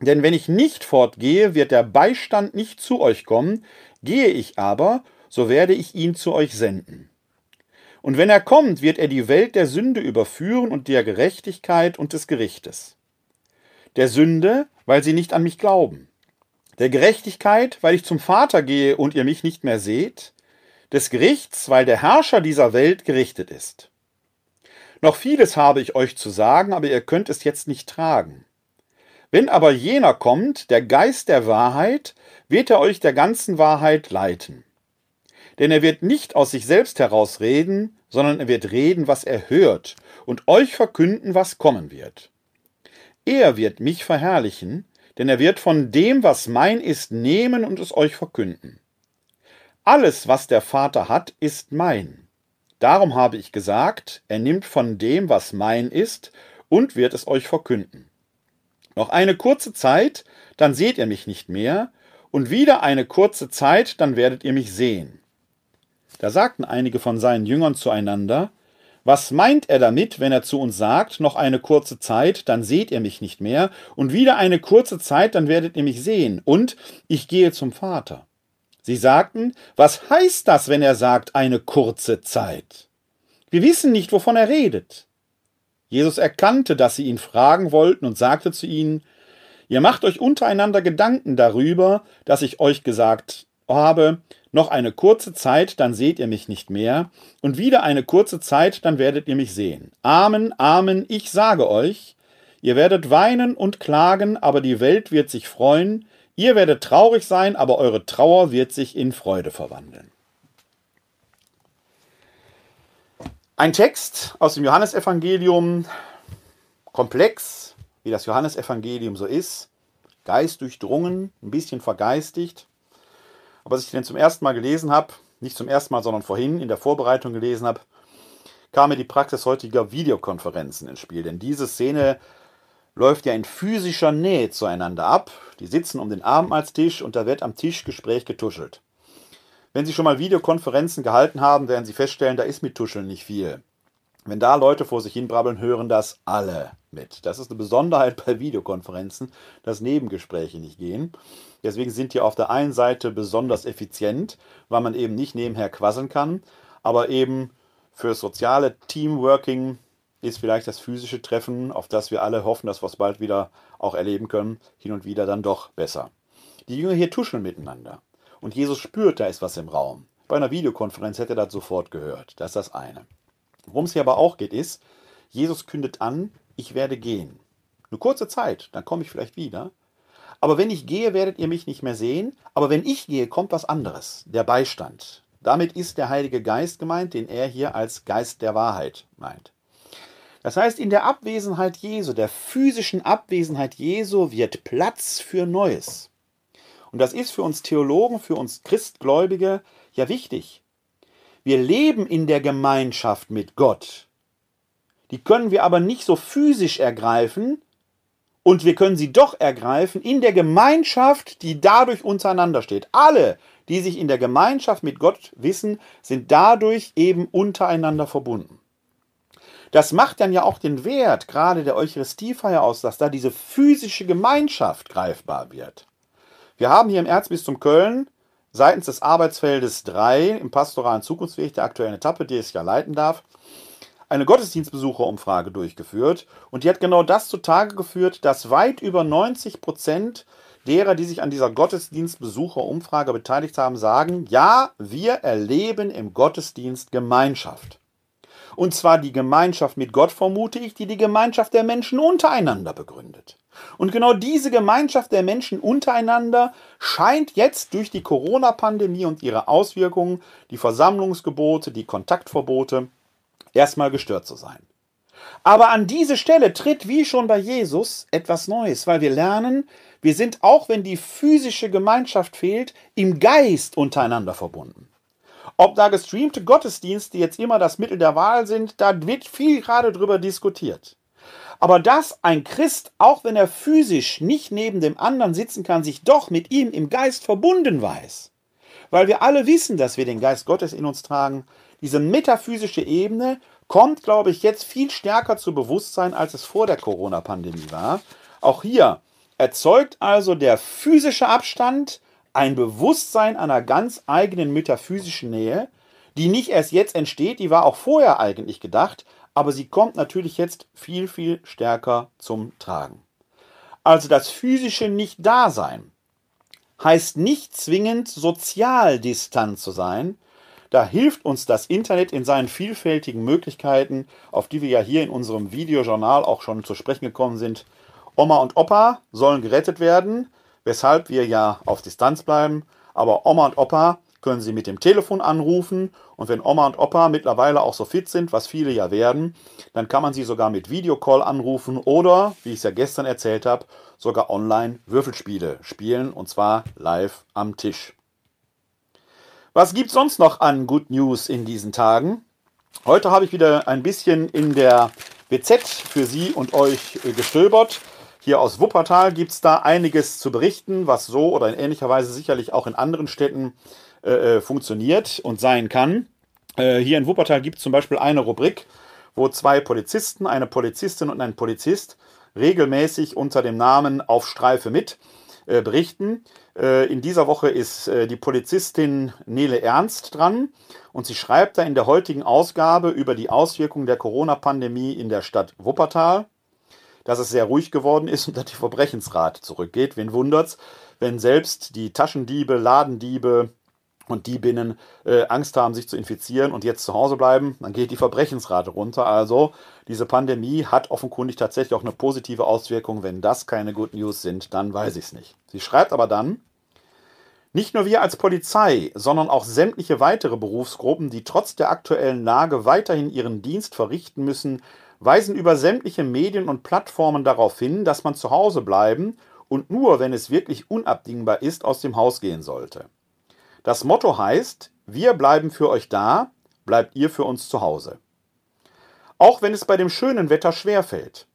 denn wenn ich nicht fortgehe, wird der Beistand nicht zu euch kommen, gehe ich aber, so werde ich ihn zu euch senden. Und wenn er kommt, wird er die Welt der Sünde überführen und der Gerechtigkeit und des Gerichtes. Der Sünde, weil sie nicht an mich glauben. Der Gerechtigkeit, weil ich zum Vater gehe und ihr mich nicht mehr seht. Des Gerichts, weil der Herrscher dieser Welt gerichtet ist. Noch vieles habe ich euch zu sagen, aber ihr könnt es jetzt nicht tragen. Wenn aber jener kommt, der Geist der Wahrheit, wird er euch der ganzen Wahrheit leiten. Denn er wird nicht aus sich selbst heraus reden, sondern er wird reden, was er hört, und euch verkünden, was kommen wird. Er wird mich verherrlichen, denn er wird von dem, was mein ist, nehmen und es euch verkünden. Alles, was der Vater hat, ist mein. Darum habe ich gesagt, er nimmt von dem, was mein ist, und wird es euch verkünden. Noch eine kurze Zeit, dann seht ihr mich nicht mehr, und wieder eine kurze Zeit, dann werdet ihr mich sehen. Da sagten einige von seinen Jüngern zueinander, was meint er damit, wenn er zu uns sagt, noch eine kurze Zeit, dann seht ihr mich nicht mehr, und wieder eine kurze Zeit, dann werdet ihr mich sehen, und ich gehe zum Vater. Sie sagten, was heißt das, wenn er sagt, eine kurze Zeit? Wir wissen nicht, wovon er redet. Jesus erkannte, dass sie ihn fragen wollten und sagte zu ihnen, Ihr macht euch untereinander Gedanken darüber, dass ich euch gesagt habe, noch eine kurze Zeit, dann seht ihr mich nicht mehr, und wieder eine kurze Zeit, dann werdet ihr mich sehen. Amen, Amen, ich sage euch, ihr werdet weinen und klagen, aber die Welt wird sich freuen, ihr werdet traurig sein, aber eure Trauer wird sich in Freude verwandeln. Ein Text aus dem Johannesevangelium, komplex, wie das Johannesevangelium so ist, geistdurchdrungen, ein bisschen vergeistigt. Aber als ich den zum ersten Mal gelesen habe, nicht zum ersten Mal, sondern vorhin in der Vorbereitung gelesen habe, kam mir die Praxis heutiger Videokonferenzen ins Spiel. Denn diese Szene läuft ja in physischer Nähe zueinander ab. Die sitzen um den Abendmahlstisch und da wird am Tisch Gespräch getuschelt. Wenn Sie schon mal Videokonferenzen gehalten haben, werden Sie feststellen, da ist mit Tuscheln nicht viel. Wenn da Leute vor sich hin brabbeln, hören das alle mit. Das ist eine Besonderheit bei Videokonferenzen, dass Nebengespräche nicht gehen. Deswegen sind die auf der einen Seite besonders effizient, weil man eben nicht nebenher quasseln kann, aber eben für soziale Teamworking ist vielleicht das physische Treffen, auf das wir alle hoffen, dass wir es bald wieder auch erleben können, hin und wieder dann doch besser. Die Jünger hier tuscheln miteinander. Und Jesus spürt, da ist was im Raum. Bei einer Videokonferenz hätte er das sofort gehört. Das ist das eine. Worum es hier aber auch geht, ist, Jesus kündet an, ich werde gehen. Eine kurze Zeit, dann komme ich vielleicht wieder. Aber wenn ich gehe, werdet ihr mich nicht mehr sehen. Aber wenn ich gehe, kommt was anderes, der Beistand. Damit ist der Heilige Geist gemeint, den er hier als Geist der Wahrheit meint. Das heißt, in der Abwesenheit Jesu, der physischen Abwesenheit Jesu, wird Platz für Neues. Und das ist für uns Theologen, für uns Christgläubige ja wichtig. Wir leben in der Gemeinschaft mit Gott. Die können wir aber nicht so physisch ergreifen und wir können sie doch ergreifen in der Gemeinschaft, die dadurch untereinander steht. Alle, die sich in der Gemeinschaft mit Gott wissen, sind dadurch eben untereinander verbunden. Das macht dann ja auch den Wert gerade der Eucharistiefeier aus, dass da diese physische Gemeinschaft greifbar wird. Wir haben hier im Erzbistum Köln seitens des Arbeitsfeldes 3 im pastoralen Zukunftsweg der aktuellen Etappe, die ich ja leiten darf, eine Gottesdienstbesucherumfrage durchgeführt und die hat genau das zutage geführt, dass weit über 90 Prozent derer, die sich an dieser Gottesdienstbesucherumfrage beteiligt haben, sagen, ja, wir erleben im Gottesdienst Gemeinschaft. Und zwar die Gemeinschaft mit Gott, vermute ich, die die Gemeinschaft der Menschen untereinander begründet. Und genau diese Gemeinschaft der Menschen untereinander scheint jetzt durch die Corona-Pandemie und ihre Auswirkungen, die Versammlungsgebote, die Kontaktverbote, erstmal gestört zu sein. Aber an diese Stelle tritt wie schon bei Jesus etwas Neues, weil wir lernen, wir sind auch wenn die physische Gemeinschaft fehlt, im Geist untereinander verbunden. Ob da gestreamte Gottesdienste jetzt immer das Mittel der Wahl sind, da wird viel gerade drüber diskutiert. Aber dass ein Christ, auch wenn er physisch nicht neben dem anderen sitzen kann, sich doch mit ihm im Geist verbunden weiß, weil wir alle wissen, dass wir den Geist Gottes in uns tragen, diese metaphysische Ebene kommt, glaube ich, jetzt viel stärker zu Bewusstsein, als es vor der Corona-Pandemie war. Auch hier erzeugt also der physische Abstand ein Bewusstsein einer ganz eigenen metaphysischen Nähe, die nicht erst jetzt entsteht, die war auch vorher eigentlich gedacht, aber sie kommt natürlich jetzt viel, viel stärker zum Tragen. Also das physische Nicht-Dasein heißt nicht zwingend sozial distant zu sein. Da hilft uns das Internet in seinen vielfältigen Möglichkeiten, auf die wir ja hier in unserem Videojournal auch schon zu sprechen gekommen sind. Oma und Opa sollen gerettet werden, weshalb wir ja auf Distanz bleiben. Aber Oma und Opa können Sie mit dem Telefon anrufen und wenn Oma und Opa mittlerweile auch so fit sind, was viele ja werden, dann kann man sie sogar mit Videocall anrufen oder, wie ich es ja gestern erzählt habe, sogar online Würfelspiele spielen und zwar live am Tisch. Was gibt es sonst noch an Good News in diesen Tagen? Heute habe ich wieder ein bisschen in der WZ für Sie und euch gestöbert. Hier aus Wuppertal gibt es da einiges zu berichten, was so oder in ähnlicher Weise sicherlich auch in anderen Städten äh, äh, funktioniert und sein kann. Äh, hier in Wuppertal gibt es zum Beispiel eine Rubrik, wo zwei Polizisten, eine Polizistin und ein Polizist regelmäßig unter dem Namen Auf Streife mit äh, berichten. Äh, in dieser Woche ist äh, die Polizistin Nele Ernst dran und sie schreibt da in der heutigen Ausgabe über die Auswirkungen der Corona-Pandemie in der Stadt Wuppertal, dass es sehr ruhig geworden ist und dass die Verbrechensrate zurückgeht. Wen wundert's, wenn selbst die Taschendiebe, Ladendiebe, und die binnen äh, Angst haben, sich zu infizieren und jetzt zu Hause bleiben, dann geht die Verbrechensrate runter. Also diese Pandemie hat offenkundig tatsächlich auch eine positive Auswirkung. Wenn das keine Good News sind, dann weiß ich es nicht. Sie schreibt aber dann, nicht nur wir als Polizei, sondern auch sämtliche weitere Berufsgruppen, die trotz der aktuellen Lage weiterhin ihren Dienst verrichten müssen, weisen über sämtliche Medien und Plattformen darauf hin, dass man zu Hause bleiben und nur, wenn es wirklich unabdingbar ist, aus dem Haus gehen sollte. Das Motto heißt, wir bleiben für euch da, bleibt ihr für uns zu Hause. Auch wenn es bei dem schönen Wetter schwerfällt.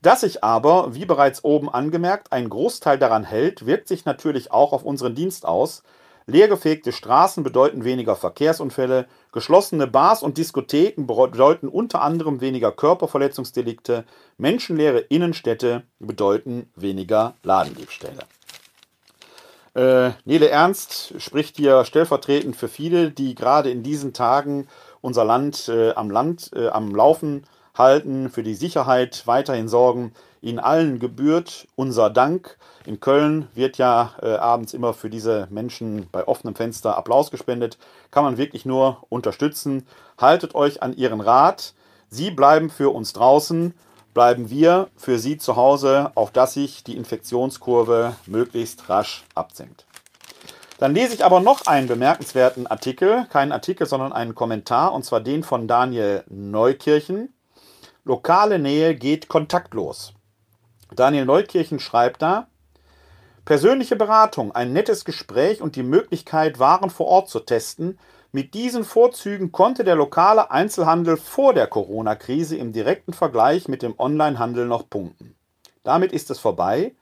Dass sich aber, wie bereits oben angemerkt, ein Großteil daran hält, wirkt sich natürlich auch auf unseren Dienst aus. Leergefegte Straßen bedeuten weniger Verkehrsunfälle, geschlossene Bars und Diskotheken bedeuten unter anderem weniger Körperverletzungsdelikte, menschenleere Innenstädte bedeuten weniger Ladendiebstähle. Äh, Nele Ernst spricht hier stellvertretend für viele, die gerade in diesen Tagen unser Land äh, am Land äh, am Laufen halten, für die Sicherheit weiterhin sorgen. Ihnen allen gebührt unser Dank. In Köln wird ja äh, abends immer für diese Menschen bei offenem Fenster Applaus gespendet. Kann man wirklich nur unterstützen. Haltet euch an Ihren Rat. Sie bleiben für uns draußen bleiben wir für Sie zu Hause, auf dass sich die Infektionskurve möglichst rasch absenkt. Dann lese ich aber noch einen bemerkenswerten Artikel, keinen Artikel, sondern einen Kommentar, und zwar den von Daniel Neukirchen. Lokale Nähe geht kontaktlos. Daniel Neukirchen schreibt da, persönliche Beratung, ein nettes Gespräch und die Möglichkeit, Waren vor Ort zu testen, mit diesen Vorzügen konnte der lokale Einzelhandel vor der Corona-Krise im direkten Vergleich mit dem Onlinehandel noch punkten. Damit ist es vorbei.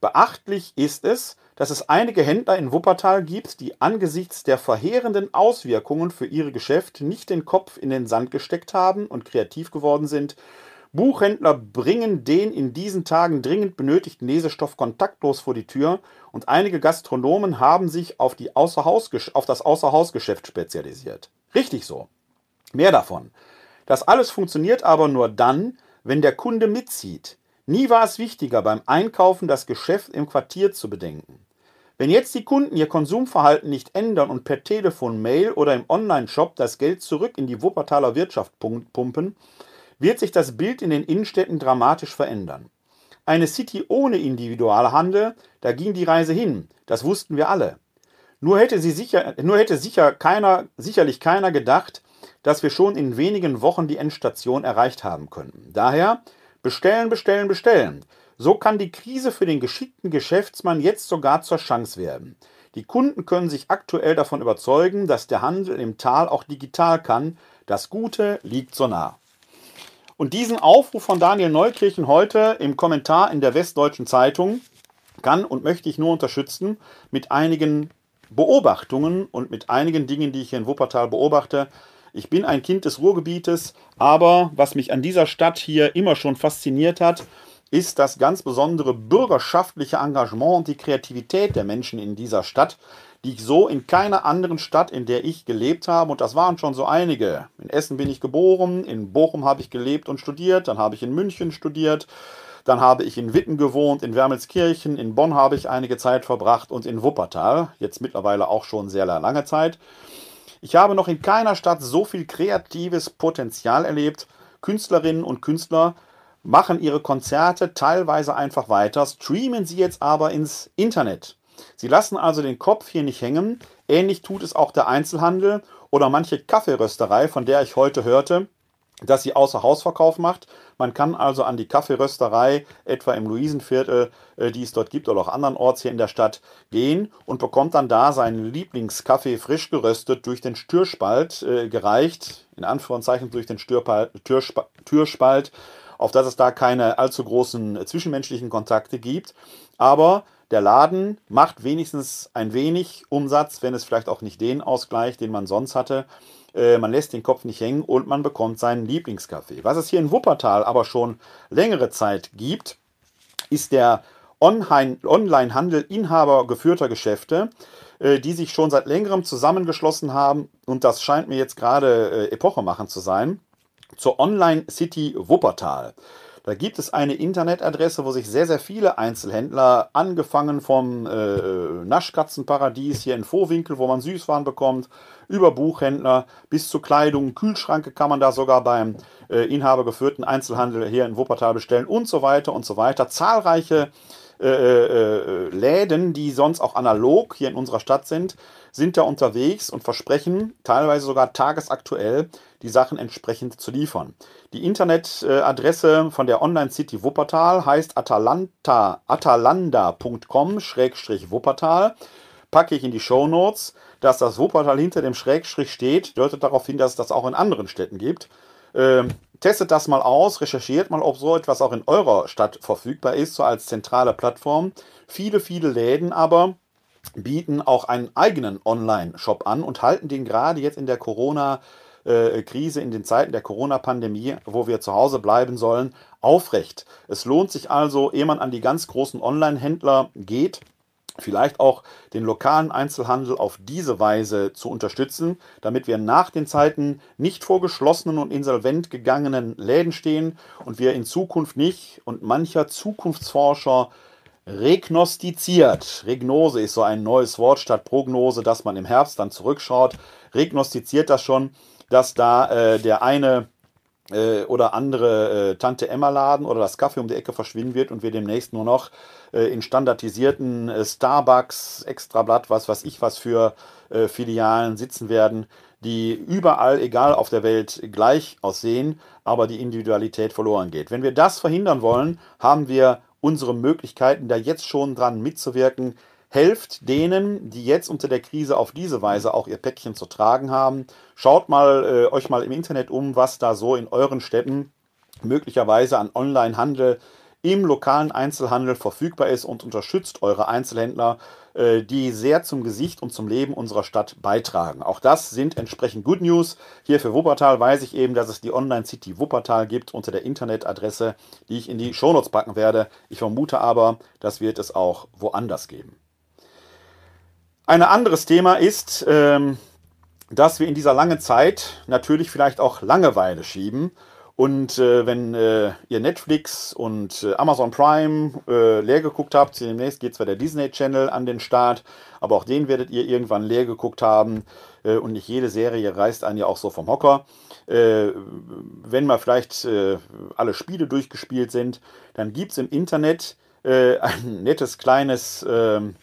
Beachtlich ist es, dass es einige Händler in Wuppertal gibt, die angesichts der verheerenden Auswirkungen für ihre Geschäfte nicht den Kopf in den Sand gesteckt haben und kreativ geworden sind, Buchhändler bringen den in diesen Tagen dringend benötigten Lesestoff kontaktlos vor die Tür und einige Gastronomen haben sich auf, die Außerhausgesch auf das Außerhausgeschäft spezialisiert. Richtig so. Mehr davon. Das alles funktioniert aber nur dann, wenn der Kunde mitzieht. Nie war es wichtiger, beim Einkaufen das Geschäft im Quartier zu bedenken. Wenn jetzt die Kunden ihr Konsumverhalten nicht ändern und per Telefon, Mail oder im Online-Shop das Geld zurück in die Wuppertaler Wirtschaft pumpen, wird sich das Bild in den Innenstädten dramatisch verändern. Eine City ohne Individualhandel, da ging die Reise hin, das wussten wir alle. Nur hätte, sie sicher, nur hätte sicher keiner, sicherlich keiner gedacht, dass wir schon in wenigen Wochen die Endstation erreicht haben könnten. Daher bestellen, bestellen, bestellen. So kann die Krise für den geschickten Geschäftsmann jetzt sogar zur Chance werden. Die Kunden können sich aktuell davon überzeugen, dass der Handel im Tal auch digital kann. Das Gute liegt so nah. Und diesen Aufruf von Daniel Neukirchen heute im Kommentar in der Westdeutschen Zeitung kann und möchte ich nur unterstützen mit einigen Beobachtungen und mit einigen Dingen, die ich hier in Wuppertal beobachte. Ich bin ein Kind des Ruhrgebietes, aber was mich an dieser Stadt hier immer schon fasziniert hat, ist das ganz besondere bürgerschaftliche Engagement und die Kreativität der Menschen in dieser Stadt die ich so in keiner anderen Stadt, in der ich gelebt habe, und das waren schon so einige. In Essen bin ich geboren, in Bochum habe ich gelebt und studiert, dann habe ich in München studiert, dann habe ich in Witten gewohnt, in Wermelskirchen, in Bonn habe ich einige Zeit verbracht und in Wuppertal, jetzt mittlerweile auch schon sehr lange Zeit. Ich habe noch in keiner Stadt so viel kreatives Potenzial erlebt. Künstlerinnen und Künstler machen ihre Konzerte teilweise einfach weiter, streamen sie jetzt aber ins Internet. Sie lassen also den Kopf hier nicht hängen. Ähnlich tut es auch der Einzelhandel oder manche Kaffeerösterei, von der ich heute hörte, dass sie außer Hausverkauf macht. Man kann also an die Kaffeerösterei, etwa im Luisenviertel, äh, die es dort gibt, oder auch andernorts hier in der Stadt, gehen und bekommt dann da seinen Lieblingskaffee frisch geröstet durch den Stürspalt äh, gereicht, in Anführungszeichen durch den Stürpal Türspa Türspalt, auf dass es da keine allzu großen zwischenmenschlichen Kontakte gibt. Aber der Laden macht wenigstens ein wenig Umsatz, wenn es vielleicht auch nicht den ausgleicht, den man sonst hatte. Äh, man lässt den Kopf nicht hängen und man bekommt seinen Lieblingskaffee. Was es hier in Wuppertal aber schon längere Zeit gibt, ist der Onlinehandel inhabergeführter Geschäfte, äh, die sich schon seit längerem zusammengeschlossen haben. Und das scheint mir jetzt gerade äh, epochemachend zu sein. Zur Online City Wuppertal. Da gibt es eine Internetadresse, wo sich sehr, sehr viele Einzelhändler, angefangen vom äh, Naschkatzenparadies hier in Vorwinkel, wo man Süßwaren bekommt, über Buchhändler bis zu Kleidung, Kühlschranke kann man da sogar beim äh, inhabergeführten Einzelhandel hier in Wuppertal bestellen und so weiter und so weiter. Zahlreiche äh, äh, Läden, die sonst auch analog hier in unserer Stadt sind, sind da unterwegs und versprechen teilweise sogar tagesaktuell die Sachen entsprechend zu liefern. Die Internetadresse von der Online City Wuppertal heißt atalanta, atalanda.com-wuppertal. Packe ich in die Show Notes. Dass das Wuppertal hinter dem Schrägstrich steht, deutet darauf hin, dass es das auch in anderen Städten gibt. Ähm, testet das mal aus, recherchiert mal, ob so etwas auch in eurer Stadt verfügbar ist, so als zentrale Plattform. Viele, viele Läden aber bieten auch einen eigenen Online-Shop an und halten den gerade jetzt in der Corona- äh, Krise, in den Zeiten der Corona-Pandemie, wo wir zu Hause bleiben sollen, aufrecht. Es lohnt sich also, ehe man an die ganz großen Online-Händler geht, vielleicht auch den lokalen Einzelhandel auf diese Weise zu unterstützen, damit wir nach den Zeiten nicht vor geschlossenen und insolvent gegangenen Läden stehen und wir in Zukunft nicht und mancher Zukunftsforscher regnostiziert. Regnose ist so ein neues Wort statt Prognose, dass man im Herbst dann zurückschaut. Regnostiziert das schon, dass da äh, der eine äh, oder andere äh, Tante Emma Laden oder das Kaffee um die Ecke verschwinden wird und wir demnächst nur noch äh, in standardisierten äh, Starbucks, Extrablatt, was weiß ich was für äh, Filialen sitzen werden, die überall, egal auf der Welt, gleich aussehen, aber die Individualität verloren geht. Wenn wir das verhindern wollen, haben wir unsere Möglichkeiten, da jetzt schon dran mitzuwirken, Helft denen, die jetzt unter der Krise auf diese Weise auch ihr Päckchen zu tragen haben. Schaut mal äh, euch mal im Internet um, was da so in euren Städten möglicherweise an Online-Handel im lokalen Einzelhandel verfügbar ist und unterstützt eure Einzelhändler, äh, die sehr zum Gesicht und zum Leben unserer Stadt beitragen. Auch das sind entsprechend Good News. Hier für Wuppertal weiß ich eben, dass es die Online City Wuppertal gibt unter der Internetadresse, die ich in die Shownotes packen werde. Ich vermute aber, das wird es auch woanders geben. Ein anderes Thema ist, ähm, dass wir in dieser langen Zeit natürlich vielleicht auch Langeweile schieben. Und äh, wenn äh, ihr Netflix und äh, Amazon Prime äh, leer geguckt habt, demnächst geht zwar der Disney Channel an den Start, aber auch den werdet ihr irgendwann leer geguckt haben. Äh, und nicht jede Serie reißt einen ja auch so vom Hocker. Äh, wenn mal vielleicht alle Spiele durchgespielt sind, dann gibt es im Internet ein nettes kleines ähm,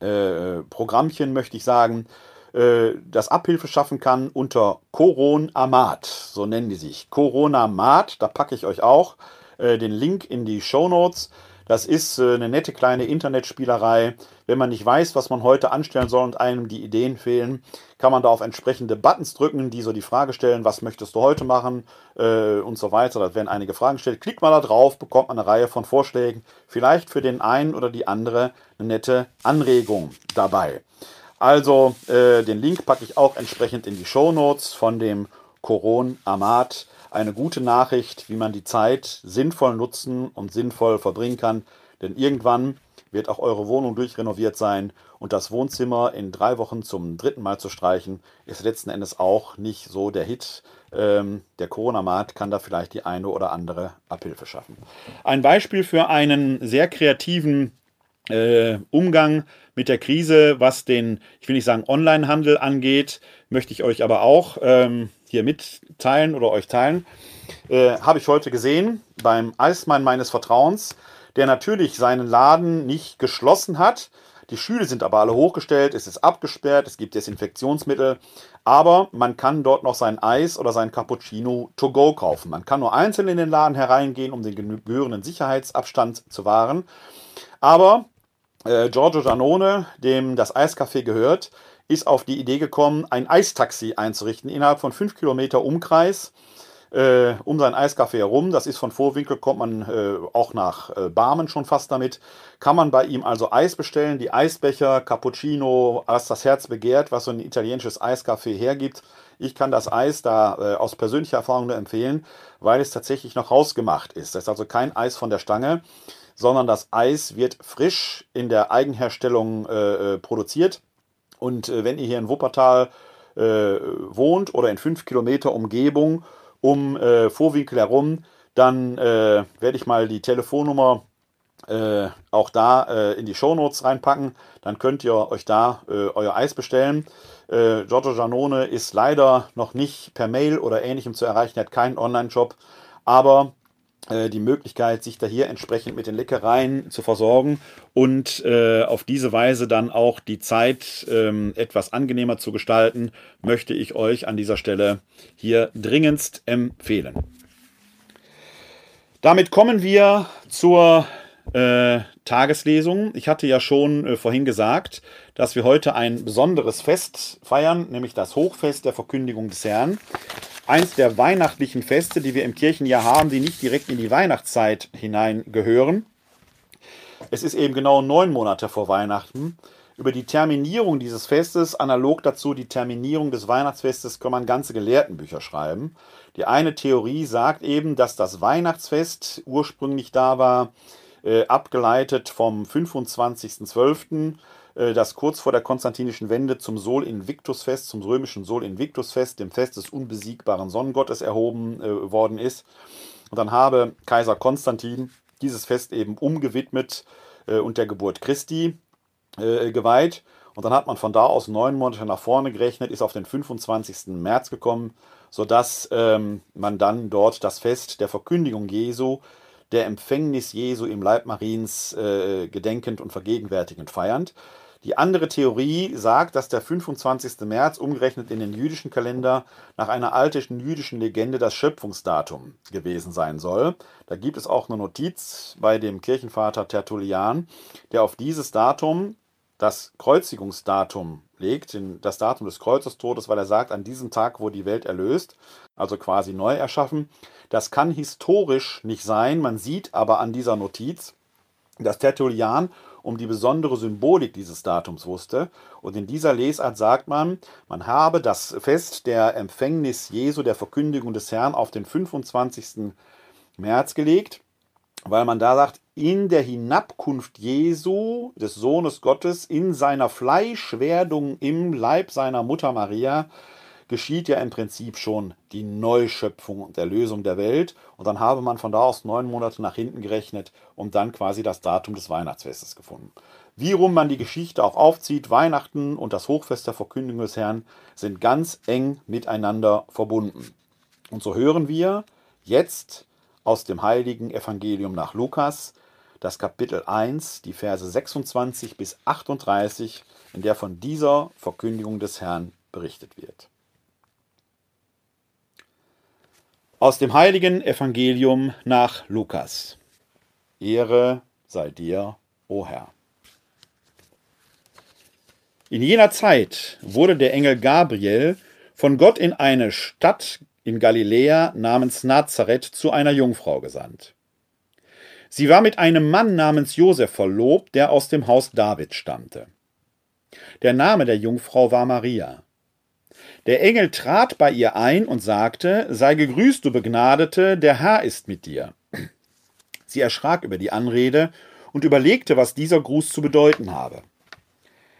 äh, Programmchen, möchte ich sagen, äh, das Abhilfe schaffen kann unter Coron Amat, so nennen die sich. Corona Mat, da packe ich euch auch äh, den Link in die Show Notes. Das ist äh, eine nette kleine Internetspielerei. Wenn man nicht weiß, was man heute anstellen soll und einem die Ideen fehlen, kann man da auf entsprechende Buttons drücken, die so die Frage stellen, was möchtest du heute machen äh, und so weiter. Da werden einige Fragen gestellt. Klickt mal da drauf, bekommt man eine Reihe von Vorschlägen. Vielleicht für den einen oder die andere eine nette Anregung dabei. Also äh, den Link packe ich auch entsprechend in die Show Notes von dem Coron Amat eine gute Nachricht, wie man die Zeit sinnvoll nutzen und sinnvoll verbringen kann. Denn irgendwann wird auch eure Wohnung durchrenoviert sein und das Wohnzimmer in drei Wochen zum dritten Mal zu streichen, ist letzten Endes auch nicht so der Hit. Ähm, der Corona-Markt kann da vielleicht die eine oder andere Abhilfe schaffen. Ein Beispiel für einen sehr kreativen äh, Umgang mit der Krise, was den, ich will nicht sagen Onlinehandel angeht, möchte ich euch aber auch ähm, hier mitteilen oder euch teilen. Äh, Habe ich heute gesehen beim Eismann meines Vertrauens, der natürlich seinen Laden nicht geschlossen hat. Die Schüle sind aber alle hochgestellt, es ist abgesperrt, es gibt Desinfektionsmittel, aber man kann dort noch sein Eis oder sein Cappuccino to go kaufen. Man kann nur einzeln in den Laden hereingehen, um den gebührenden Sicherheitsabstand zu wahren. Aber äh, Giorgio Giannone, dem das Eiscafé gehört, ist auf die Idee gekommen, ein Eistaxi einzurichten innerhalb von fünf Kilometer Umkreis. äh, um sein Eiskaffee herum. Das ist von Vorwinkel, kommt man äh, auch nach äh, Barmen schon fast damit. Kann man bei ihm also Eis bestellen. Die Eisbecher, Cappuccino, was das Herz begehrt, was so ein italienisches Eiskaffee hergibt. Ich kann das Eis da äh, aus persönlicher Erfahrung nur empfehlen, weil es tatsächlich noch rausgemacht ist. Das ist also kein Eis von der Stange, sondern das Eis wird frisch in der Eigenherstellung äh, äh produziert. Und äh, wenn ihr hier in Wuppertal äh, wohnt oder in fünf Kilometer Umgebung um äh, Vorwinkel herum, dann äh, werde ich mal die Telefonnummer äh, auch da in die Shownotes reinpacken. Dann könnt ihr euch da euer Eis bestellen. Giorgio Giannone ist leider noch nicht per Mail oder ähnlichem zu erreichen, er hat keinen Online-Shop, aber die Möglichkeit, sich da hier entsprechend mit den Leckereien zu versorgen und äh, auf diese Weise dann auch die Zeit ähm, etwas angenehmer zu gestalten, möchte ich euch an dieser Stelle hier dringendst empfehlen. Damit kommen wir zur äh, Tageslesung. Ich hatte ja schon äh, vorhin gesagt, dass wir heute ein besonderes Fest feiern, nämlich das Hochfest der Verkündigung des Herrn. Eins der weihnachtlichen Feste, die wir im Kirchenjahr haben, die nicht direkt in die Weihnachtszeit hineingehören. Es ist eben genau neun Monate vor Weihnachten. Über die Terminierung dieses Festes, analog dazu die Terminierung des Weihnachtsfestes, kann man ganze Gelehrtenbücher schreiben. Die eine Theorie sagt eben, dass das Weihnachtsfest ursprünglich da war, äh, abgeleitet vom 25.12., äh, das kurz vor der konstantinischen Wende zum Sol Invictus-Fest, zum römischen Sol Invictus-Fest, dem Fest des unbesiegbaren Sonnengottes erhoben äh, worden ist. Und dann habe Kaiser Konstantin dieses Fest eben umgewidmet äh, und der Geburt Christi äh, geweiht. Und dann hat man von da aus neun Monate nach vorne gerechnet, ist auf den 25. März gekommen, sodass ähm, man dann dort das Fest der Verkündigung Jesu der Empfängnis Jesu im Leib Mariens äh, gedenkend und vergegenwärtigend feiernd. Die andere Theorie sagt, dass der 25. März umgerechnet in den jüdischen Kalender nach einer alten jüdischen Legende das Schöpfungsdatum gewesen sein soll. Da gibt es auch eine Notiz bei dem Kirchenvater Tertullian, der auf dieses Datum das Kreuzigungsdatum legt, das Datum des Kreuzestodes, weil er sagt, an diesem Tag wurde die Welt erlöst, also quasi neu erschaffen. Das kann historisch nicht sein, man sieht aber an dieser Notiz, dass Tertullian um die besondere Symbolik dieses Datums wusste. Und in dieser Lesart sagt man, man habe das Fest der Empfängnis Jesu, der Verkündigung des Herrn, auf den 25. März gelegt, weil man da sagt, in der Hinabkunft Jesu, des Sohnes Gottes, in seiner Fleischwerdung im Leib seiner Mutter Maria, geschieht ja im Prinzip schon die Neuschöpfung und Erlösung der Welt. Und dann habe man von da aus neun Monate nach hinten gerechnet und dann quasi das Datum des Weihnachtsfestes gefunden. Wie rum man die Geschichte auch aufzieht, Weihnachten und das Hochfest der Verkündigung des Herrn sind ganz eng miteinander verbunden. Und so hören wir jetzt aus dem heiligen Evangelium nach Lukas, das Kapitel 1, die Verse 26 bis 38, in der von dieser Verkündigung des Herrn berichtet wird. Aus dem heiligen Evangelium nach Lukas. Ehre sei dir, o Herr. In jener Zeit wurde der Engel Gabriel von Gott in eine Stadt in Galiläa namens Nazareth zu einer Jungfrau gesandt. Sie war mit einem Mann namens Josef verlobt, der aus dem Haus David stammte. Der Name der Jungfrau war Maria. Der Engel trat bei ihr ein und sagte, Sei gegrüßt, du Begnadete, der Herr ist mit dir. Sie erschrak über die Anrede und überlegte, was dieser Gruß zu bedeuten habe.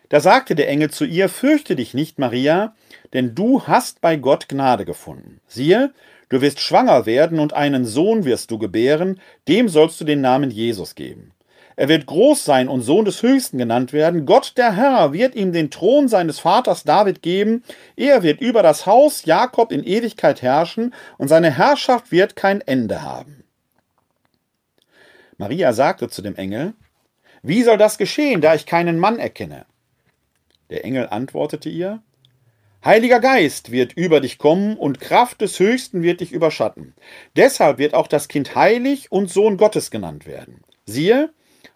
Da sagte der Engel zu ihr, Fürchte dich nicht, Maria, denn du hast bei Gott Gnade gefunden. Siehe, du wirst schwanger werden und einen Sohn wirst du gebären, dem sollst du den Namen Jesus geben. Er wird groß sein und Sohn des Höchsten genannt werden. Gott der Herr wird ihm den Thron seines Vaters David geben. Er wird über das Haus Jakob in Ewigkeit herrschen und seine Herrschaft wird kein Ende haben. Maria sagte zu dem Engel, Wie soll das geschehen, da ich keinen Mann erkenne? Der Engel antwortete ihr, Heiliger Geist wird über dich kommen und Kraft des Höchsten wird dich überschatten. Deshalb wird auch das Kind heilig und Sohn Gottes genannt werden. Siehe,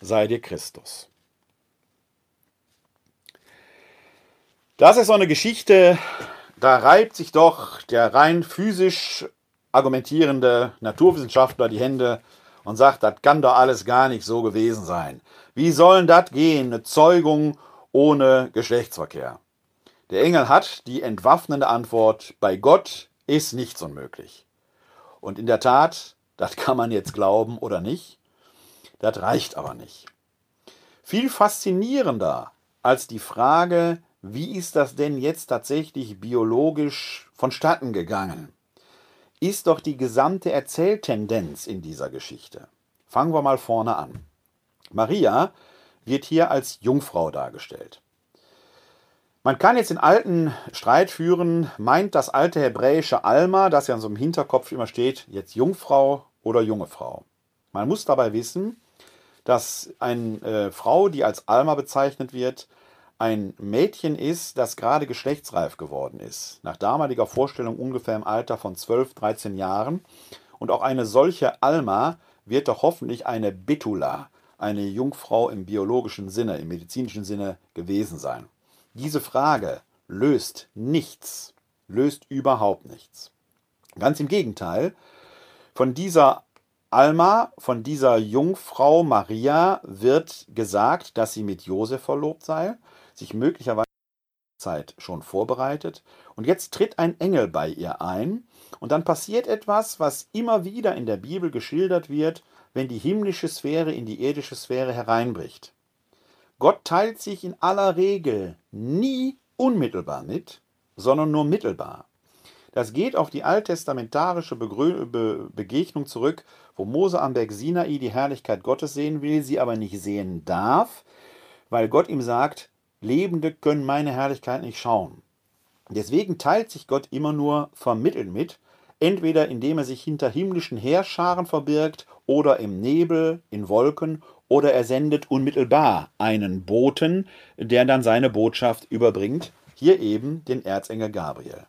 sei dir Christus. Das ist so eine Geschichte, da reibt sich doch der rein physisch argumentierende Naturwissenschaftler die Hände und sagt, das kann doch alles gar nicht so gewesen sein. Wie sollen das gehen, eine Zeugung ohne Geschlechtsverkehr? Der Engel hat die entwaffnende Antwort, bei Gott ist nichts unmöglich. Und in der Tat, das kann man jetzt glauben oder nicht, das reicht aber nicht. Viel faszinierender als die Frage, wie ist das denn jetzt tatsächlich biologisch vonstatten gegangen, ist doch die gesamte Erzähltendenz in dieser Geschichte. Fangen wir mal vorne an. Maria wird hier als Jungfrau dargestellt. Man kann jetzt den alten Streit führen, meint das alte hebräische Alma, das ja in so einem Hinterkopf immer steht, jetzt Jungfrau oder junge Frau. Man muss dabei wissen, dass eine äh, Frau, die als Alma bezeichnet wird, ein Mädchen ist, das gerade geschlechtsreif geworden ist. Nach damaliger Vorstellung ungefähr im Alter von 12, 13 Jahren. Und auch eine solche Alma wird doch hoffentlich eine Betula, eine Jungfrau im biologischen Sinne, im medizinischen Sinne gewesen sein. Diese Frage löst nichts, löst überhaupt nichts. Ganz im Gegenteil, von dieser Alma, von dieser Jungfrau Maria wird gesagt, dass sie mit Josef verlobt sei sich möglicherweise Zeit schon vorbereitet und jetzt tritt ein Engel bei ihr ein und dann passiert etwas, was immer wieder in der Bibel geschildert wird, wenn die himmlische Sphäre in die irdische Sphäre hereinbricht. Gott teilt sich in aller Regel nie unmittelbar mit, sondern nur mittelbar. Das geht auf die alttestamentarische Begegnung zurück, wo Mose am Berg Sinai die Herrlichkeit Gottes sehen will, sie aber nicht sehen darf, weil Gott ihm sagt, Lebende können meine Herrlichkeit nicht schauen. Deswegen teilt sich Gott immer nur vermittelt mit, entweder indem er sich hinter himmlischen Heerscharen verbirgt oder im Nebel, in Wolken oder er sendet unmittelbar einen Boten, der dann seine Botschaft überbringt, hier eben den Erzengel Gabriel.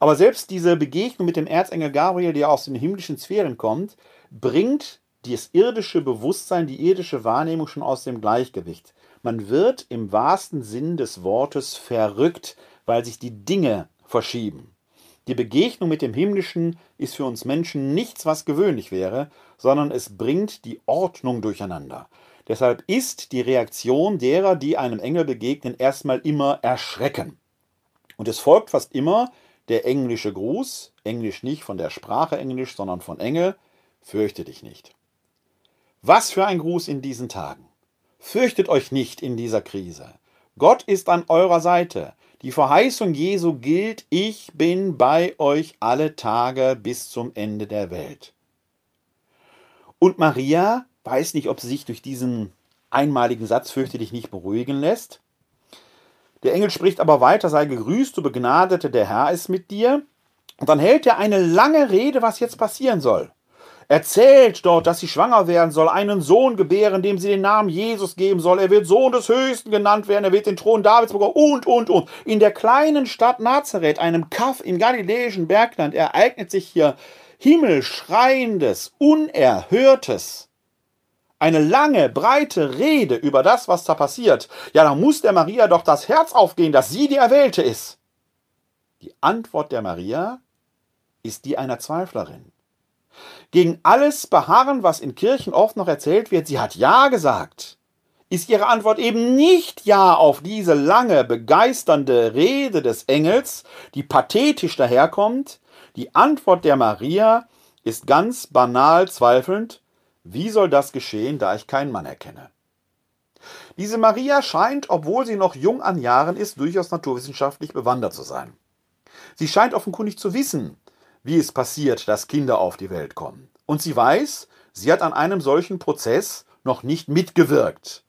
Aber selbst diese Begegnung mit dem Erzengel Gabriel, der aus den himmlischen Sphären kommt, bringt das irdische Bewusstsein, die irdische Wahrnehmung schon aus dem Gleichgewicht. Man wird im wahrsten Sinn des Wortes verrückt, weil sich die Dinge verschieben. Die Begegnung mit dem Himmlischen ist für uns Menschen nichts, was gewöhnlich wäre, sondern es bringt die Ordnung durcheinander. Deshalb ist die Reaktion derer, die einem Engel begegnen, erstmal immer Erschrecken. Und es folgt fast immer der englische Gruß, Englisch nicht von der Sprache Englisch, sondern von Engel, fürchte dich nicht. Was für ein Gruß in diesen Tagen. Fürchtet euch nicht in dieser Krise. Gott ist an eurer Seite. Die Verheißung Jesu gilt, ich bin bei euch alle Tage bis zum Ende der Welt. Und Maria weiß nicht, ob sie sich durch diesen einmaligen Satz fürchte dich nicht beruhigen lässt. Der Engel spricht aber weiter, sei gegrüßt, du Begnadete, der Herr ist mit dir. Und dann hält er eine lange Rede, was jetzt passieren soll erzählt dort, dass sie schwanger werden soll, einen Sohn gebären, dem sie den Namen Jesus geben soll. Er wird Sohn des Höchsten genannt werden, er wird den Thron Davids bekommen und, und, und. In der kleinen Stadt Nazareth, einem Kaff im galiläischen Bergland, ereignet sich hier himmelschreiendes, unerhörtes. Eine lange, breite Rede über das, was da passiert. Ja, da muss der Maria doch das Herz aufgehen, dass sie die Erwählte ist. Die Antwort der Maria ist die einer Zweiflerin gegen alles beharren, was in Kirchen oft noch erzählt wird, sie hat Ja gesagt, ist ihre Antwort eben nicht Ja auf diese lange, begeisternde Rede des Engels, die pathetisch daherkommt. Die Antwort der Maria ist ganz banal zweifelnd, wie soll das geschehen, da ich keinen Mann erkenne? Diese Maria scheint, obwohl sie noch jung an Jahren ist, durchaus naturwissenschaftlich bewandert zu sein. Sie scheint offenkundig zu wissen, wie es passiert, dass Kinder auf die Welt kommen. Und sie weiß, sie hat an einem solchen Prozess noch nicht mitgewirkt.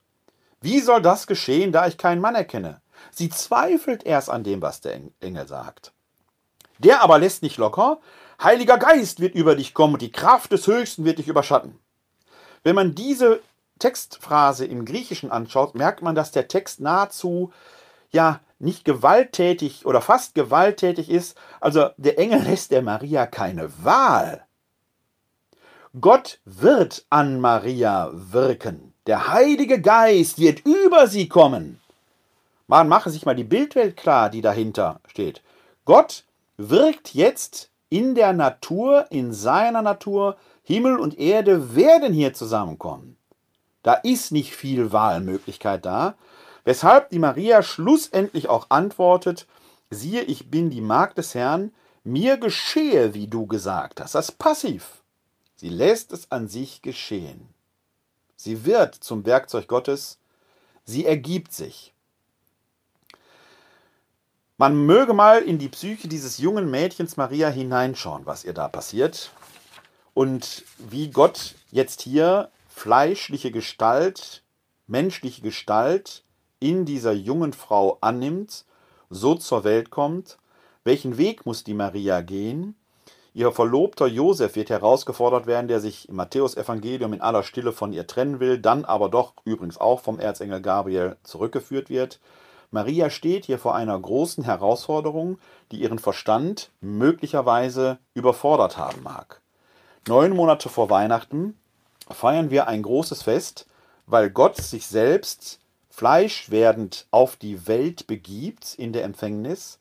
Wie soll das geschehen, da ich keinen Mann erkenne? Sie zweifelt erst an dem, was der Engel sagt. Der aber lässt nicht locker, Heiliger Geist wird über dich kommen und die Kraft des Höchsten wird dich überschatten. Wenn man diese Textphrase im Griechischen anschaut, merkt man, dass der Text nahezu ja nicht gewalttätig oder fast gewalttätig ist. Also der Engel lässt der Maria keine Wahl. Gott wird an Maria wirken. Der Heilige Geist wird über sie kommen. Man mache sich mal die Bildwelt klar, die dahinter steht. Gott wirkt jetzt in der Natur, in seiner Natur. Himmel und Erde werden hier zusammenkommen. Da ist nicht viel Wahlmöglichkeit da, weshalb die Maria schlussendlich auch antwortet, siehe, ich bin die Magd des Herrn, mir geschehe, wie du gesagt hast. Das ist passiv. Sie lässt es an sich geschehen. Sie wird zum Werkzeug Gottes, sie ergibt sich. Man möge mal in die Psyche dieses jungen Mädchens Maria hineinschauen, was ihr da passiert und wie Gott jetzt hier fleischliche Gestalt, menschliche Gestalt in dieser jungen Frau annimmt, so zur Welt kommt. Welchen Weg muss die Maria gehen? Ihr Verlobter Josef wird herausgefordert werden, der sich im Matthäusevangelium in aller Stille von ihr trennen will, dann aber doch übrigens auch vom Erzengel Gabriel zurückgeführt wird. Maria steht hier vor einer großen Herausforderung, die ihren Verstand möglicherweise überfordert haben mag. Neun Monate vor Weihnachten feiern wir ein großes Fest, weil Gott sich selbst fleischwerdend auf die Welt begibt in der Empfängnis.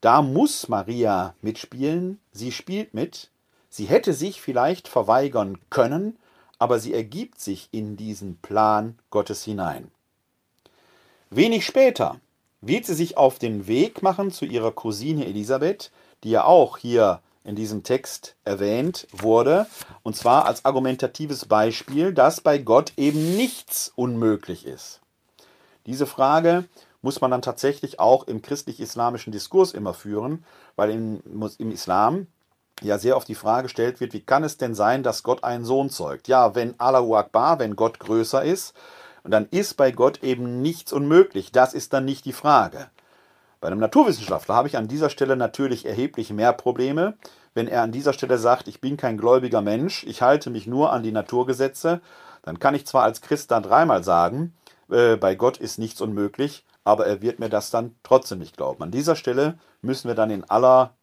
Da muss Maria mitspielen, sie spielt mit, sie hätte sich vielleicht verweigern können, aber sie ergibt sich in diesen Plan Gottes hinein. Wenig später wird sie sich auf den Weg machen zu ihrer Cousine Elisabeth, die ja auch hier in diesem Text erwähnt wurde, und zwar als argumentatives Beispiel, dass bei Gott eben nichts unmöglich ist. Diese Frage muss man dann tatsächlich auch im christlich-islamischen Diskurs immer führen, weil im, im Islam ja sehr oft die Frage gestellt wird, wie kann es denn sein, dass Gott einen Sohn zeugt? Ja, wenn Allahu Akbar, wenn Gott größer ist, und dann ist bei Gott eben nichts unmöglich. Das ist dann nicht die Frage. Bei einem Naturwissenschaftler habe ich an dieser Stelle natürlich erheblich mehr Probleme, wenn er an dieser Stelle sagt, ich bin kein gläubiger Mensch, ich halte mich nur an die Naturgesetze, dann kann ich zwar als Christ dann dreimal sagen, äh, bei Gott ist nichts unmöglich, aber er wird mir das dann trotzdem nicht glauben. An dieser Stelle müssen wir dann in, aller,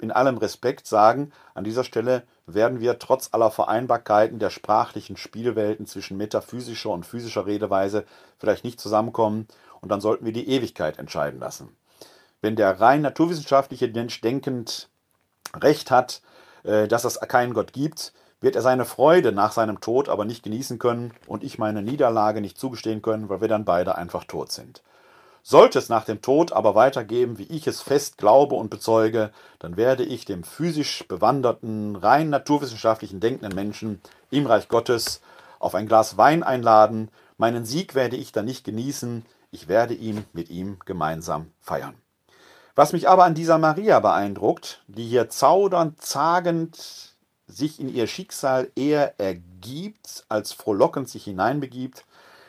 in allem Respekt sagen, an dieser Stelle werden wir trotz aller Vereinbarkeiten der sprachlichen Spielwelten zwischen metaphysischer und physischer Redeweise vielleicht nicht zusammenkommen und dann sollten wir die Ewigkeit entscheiden lassen. Wenn der rein naturwissenschaftliche Mensch denkend Recht hat, äh, dass es keinen Gott gibt, wird er seine Freude nach seinem Tod aber nicht genießen können und ich meine Niederlage nicht zugestehen können, weil wir dann beide einfach tot sind. Sollte es nach dem Tod aber weitergeben, wie ich es fest glaube und bezeuge, dann werde ich dem physisch bewanderten, rein naturwissenschaftlichen denkenden Menschen im Reich Gottes auf ein Glas Wein einladen. Meinen Sieg werde ich dann nicht genießen, ich werde ihn mit ihm gemeinsam feiern. Was mich aber an dieser Maria beeindruckt, die hier zaudernd, zagend sich in ihr Schicksal eher ergibt, als frohlockend sich hineinbegibt,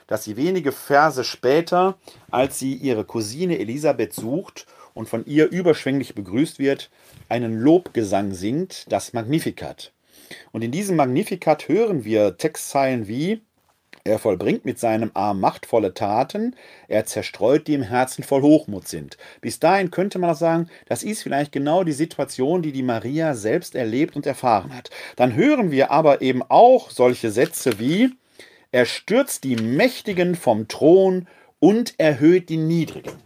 dass sie wenige Verse später, als sie ihre Cousine Elisabeth sucht und von ihr überschwänglich begrüßt wird, einen Lobgesang singt, das Magnificat. Und in diesem Magnificat hören wir Textzeilen wie er vollbringt mit seinem Arm machtvolle Taten, er zerstreut die im Herzen voll Hochmut sind. Bis dahin könnte man auch sagen, das ist vielleicht genau die Situation, die die Maria selbst erlebt und erfahren hat. Dann hören wir aber eben auch solche Sätze wie er stürzt die Mächtigen vom Thron und erhöht die Niedrigen.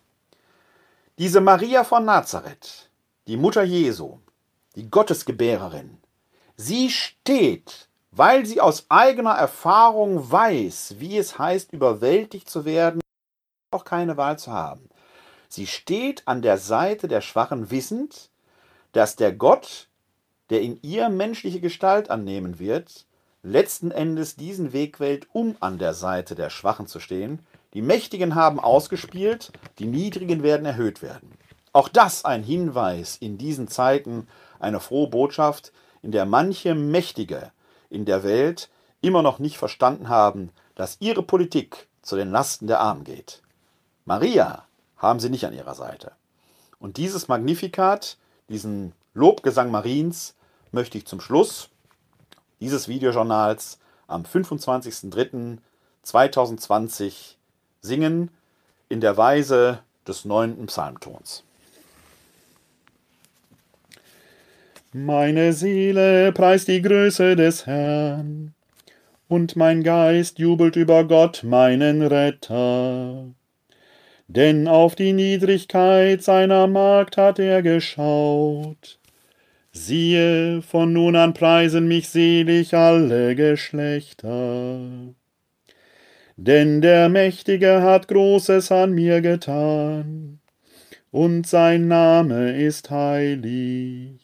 Diese Maria von Nazareth, die Mutter Jesu, die Gottesgebärerin, sie steht, weil sie aus eigener Erfahrung weiß, wie es heißt, überwältigt zu werden, auch keine Wahl zu haben. Sie steht an der Seite der Schwachen, wissend, dass der Gott, der in ihr menschliche Gestalt annehmen wird, letzten Endes diesen Weg wählt, um an der Seite der Schwachen zu stehen. Die Mächtigen haben ausgespielt, die Niedrigen werden erhöht werden. Auch das ein Hinweis in diesen Zeiten, eine frohe Botschaft, in der manche Mächtige in der Welt immer noch nicht verstanden haben, dass ihre Politik zu den Lasten der Armen geht. Maria haben sie nicht an ihrer Seite. Und dieses Magnifikat, diesen Lobgesang Mariens, möchte ich zum Schluss dieses Videojournals am 25.03.2020 singen in der Weise des neunten Psalmtons. Meine Seele preist die Größe des Herrn, und mein Geist jubelt über Gott, meinen Retter. Denn auf die Niedrigkeit seiner Magd hat er geschaut. Siehe, von nun an preisen mich selig alle Geschlechter. Denn der Mächtige hat Großes an mir getan, und sein Name ist heilig.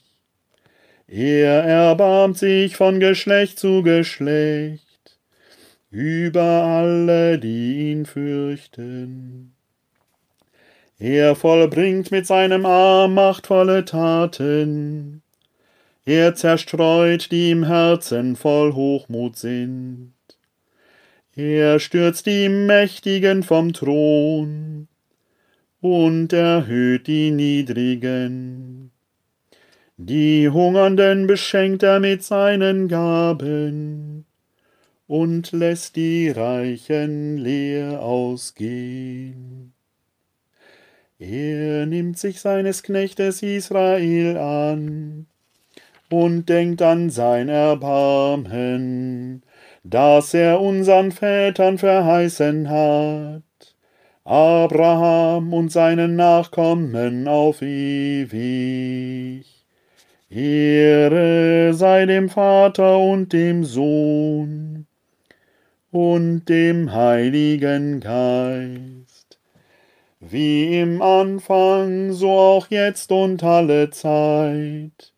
Er erbarmt sich von Geschlecht zu Geschlecht über alle, die ihn fürchten. Er vollbringt mit seinem Arm machtvolle Taten. Er zerstreut, die im Herzen voll Hochmut sind. Er stürzt die Mächtigen vom Thron und erhöht die Niedrigen. Die Hungernden beschenkt er mit seinen Gaben und lässt die Reichen leer ausgehen. Er nimmt sich seines Knechtes Israel an und denkt an sein Erbarmen, das er unseren Vätern verheißen hat, Abraham und seinen Nachkommen auf ewig. Ehre sei dem Vater und dem Sohn und dem Heiligen Geist, wie im Anfang, so auch jetzt und alle Zeit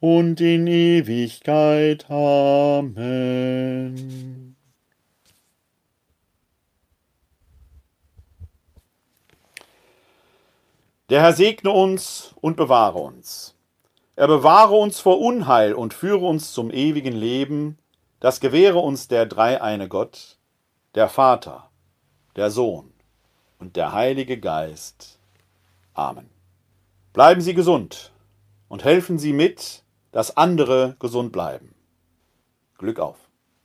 und in Ewigkeit. Amen. Der Herr segne uns und bewahre uns. Er bewahre uns vor Unheil und führe uns zum ewigen Leben, das gewähre uns der dreieine Gott, der Vater, der Sohn und der Heilige Geist. Amen. Bleiben Sie gesund und helfen Sie mit, dass andere gesund bleiben. Glück auf.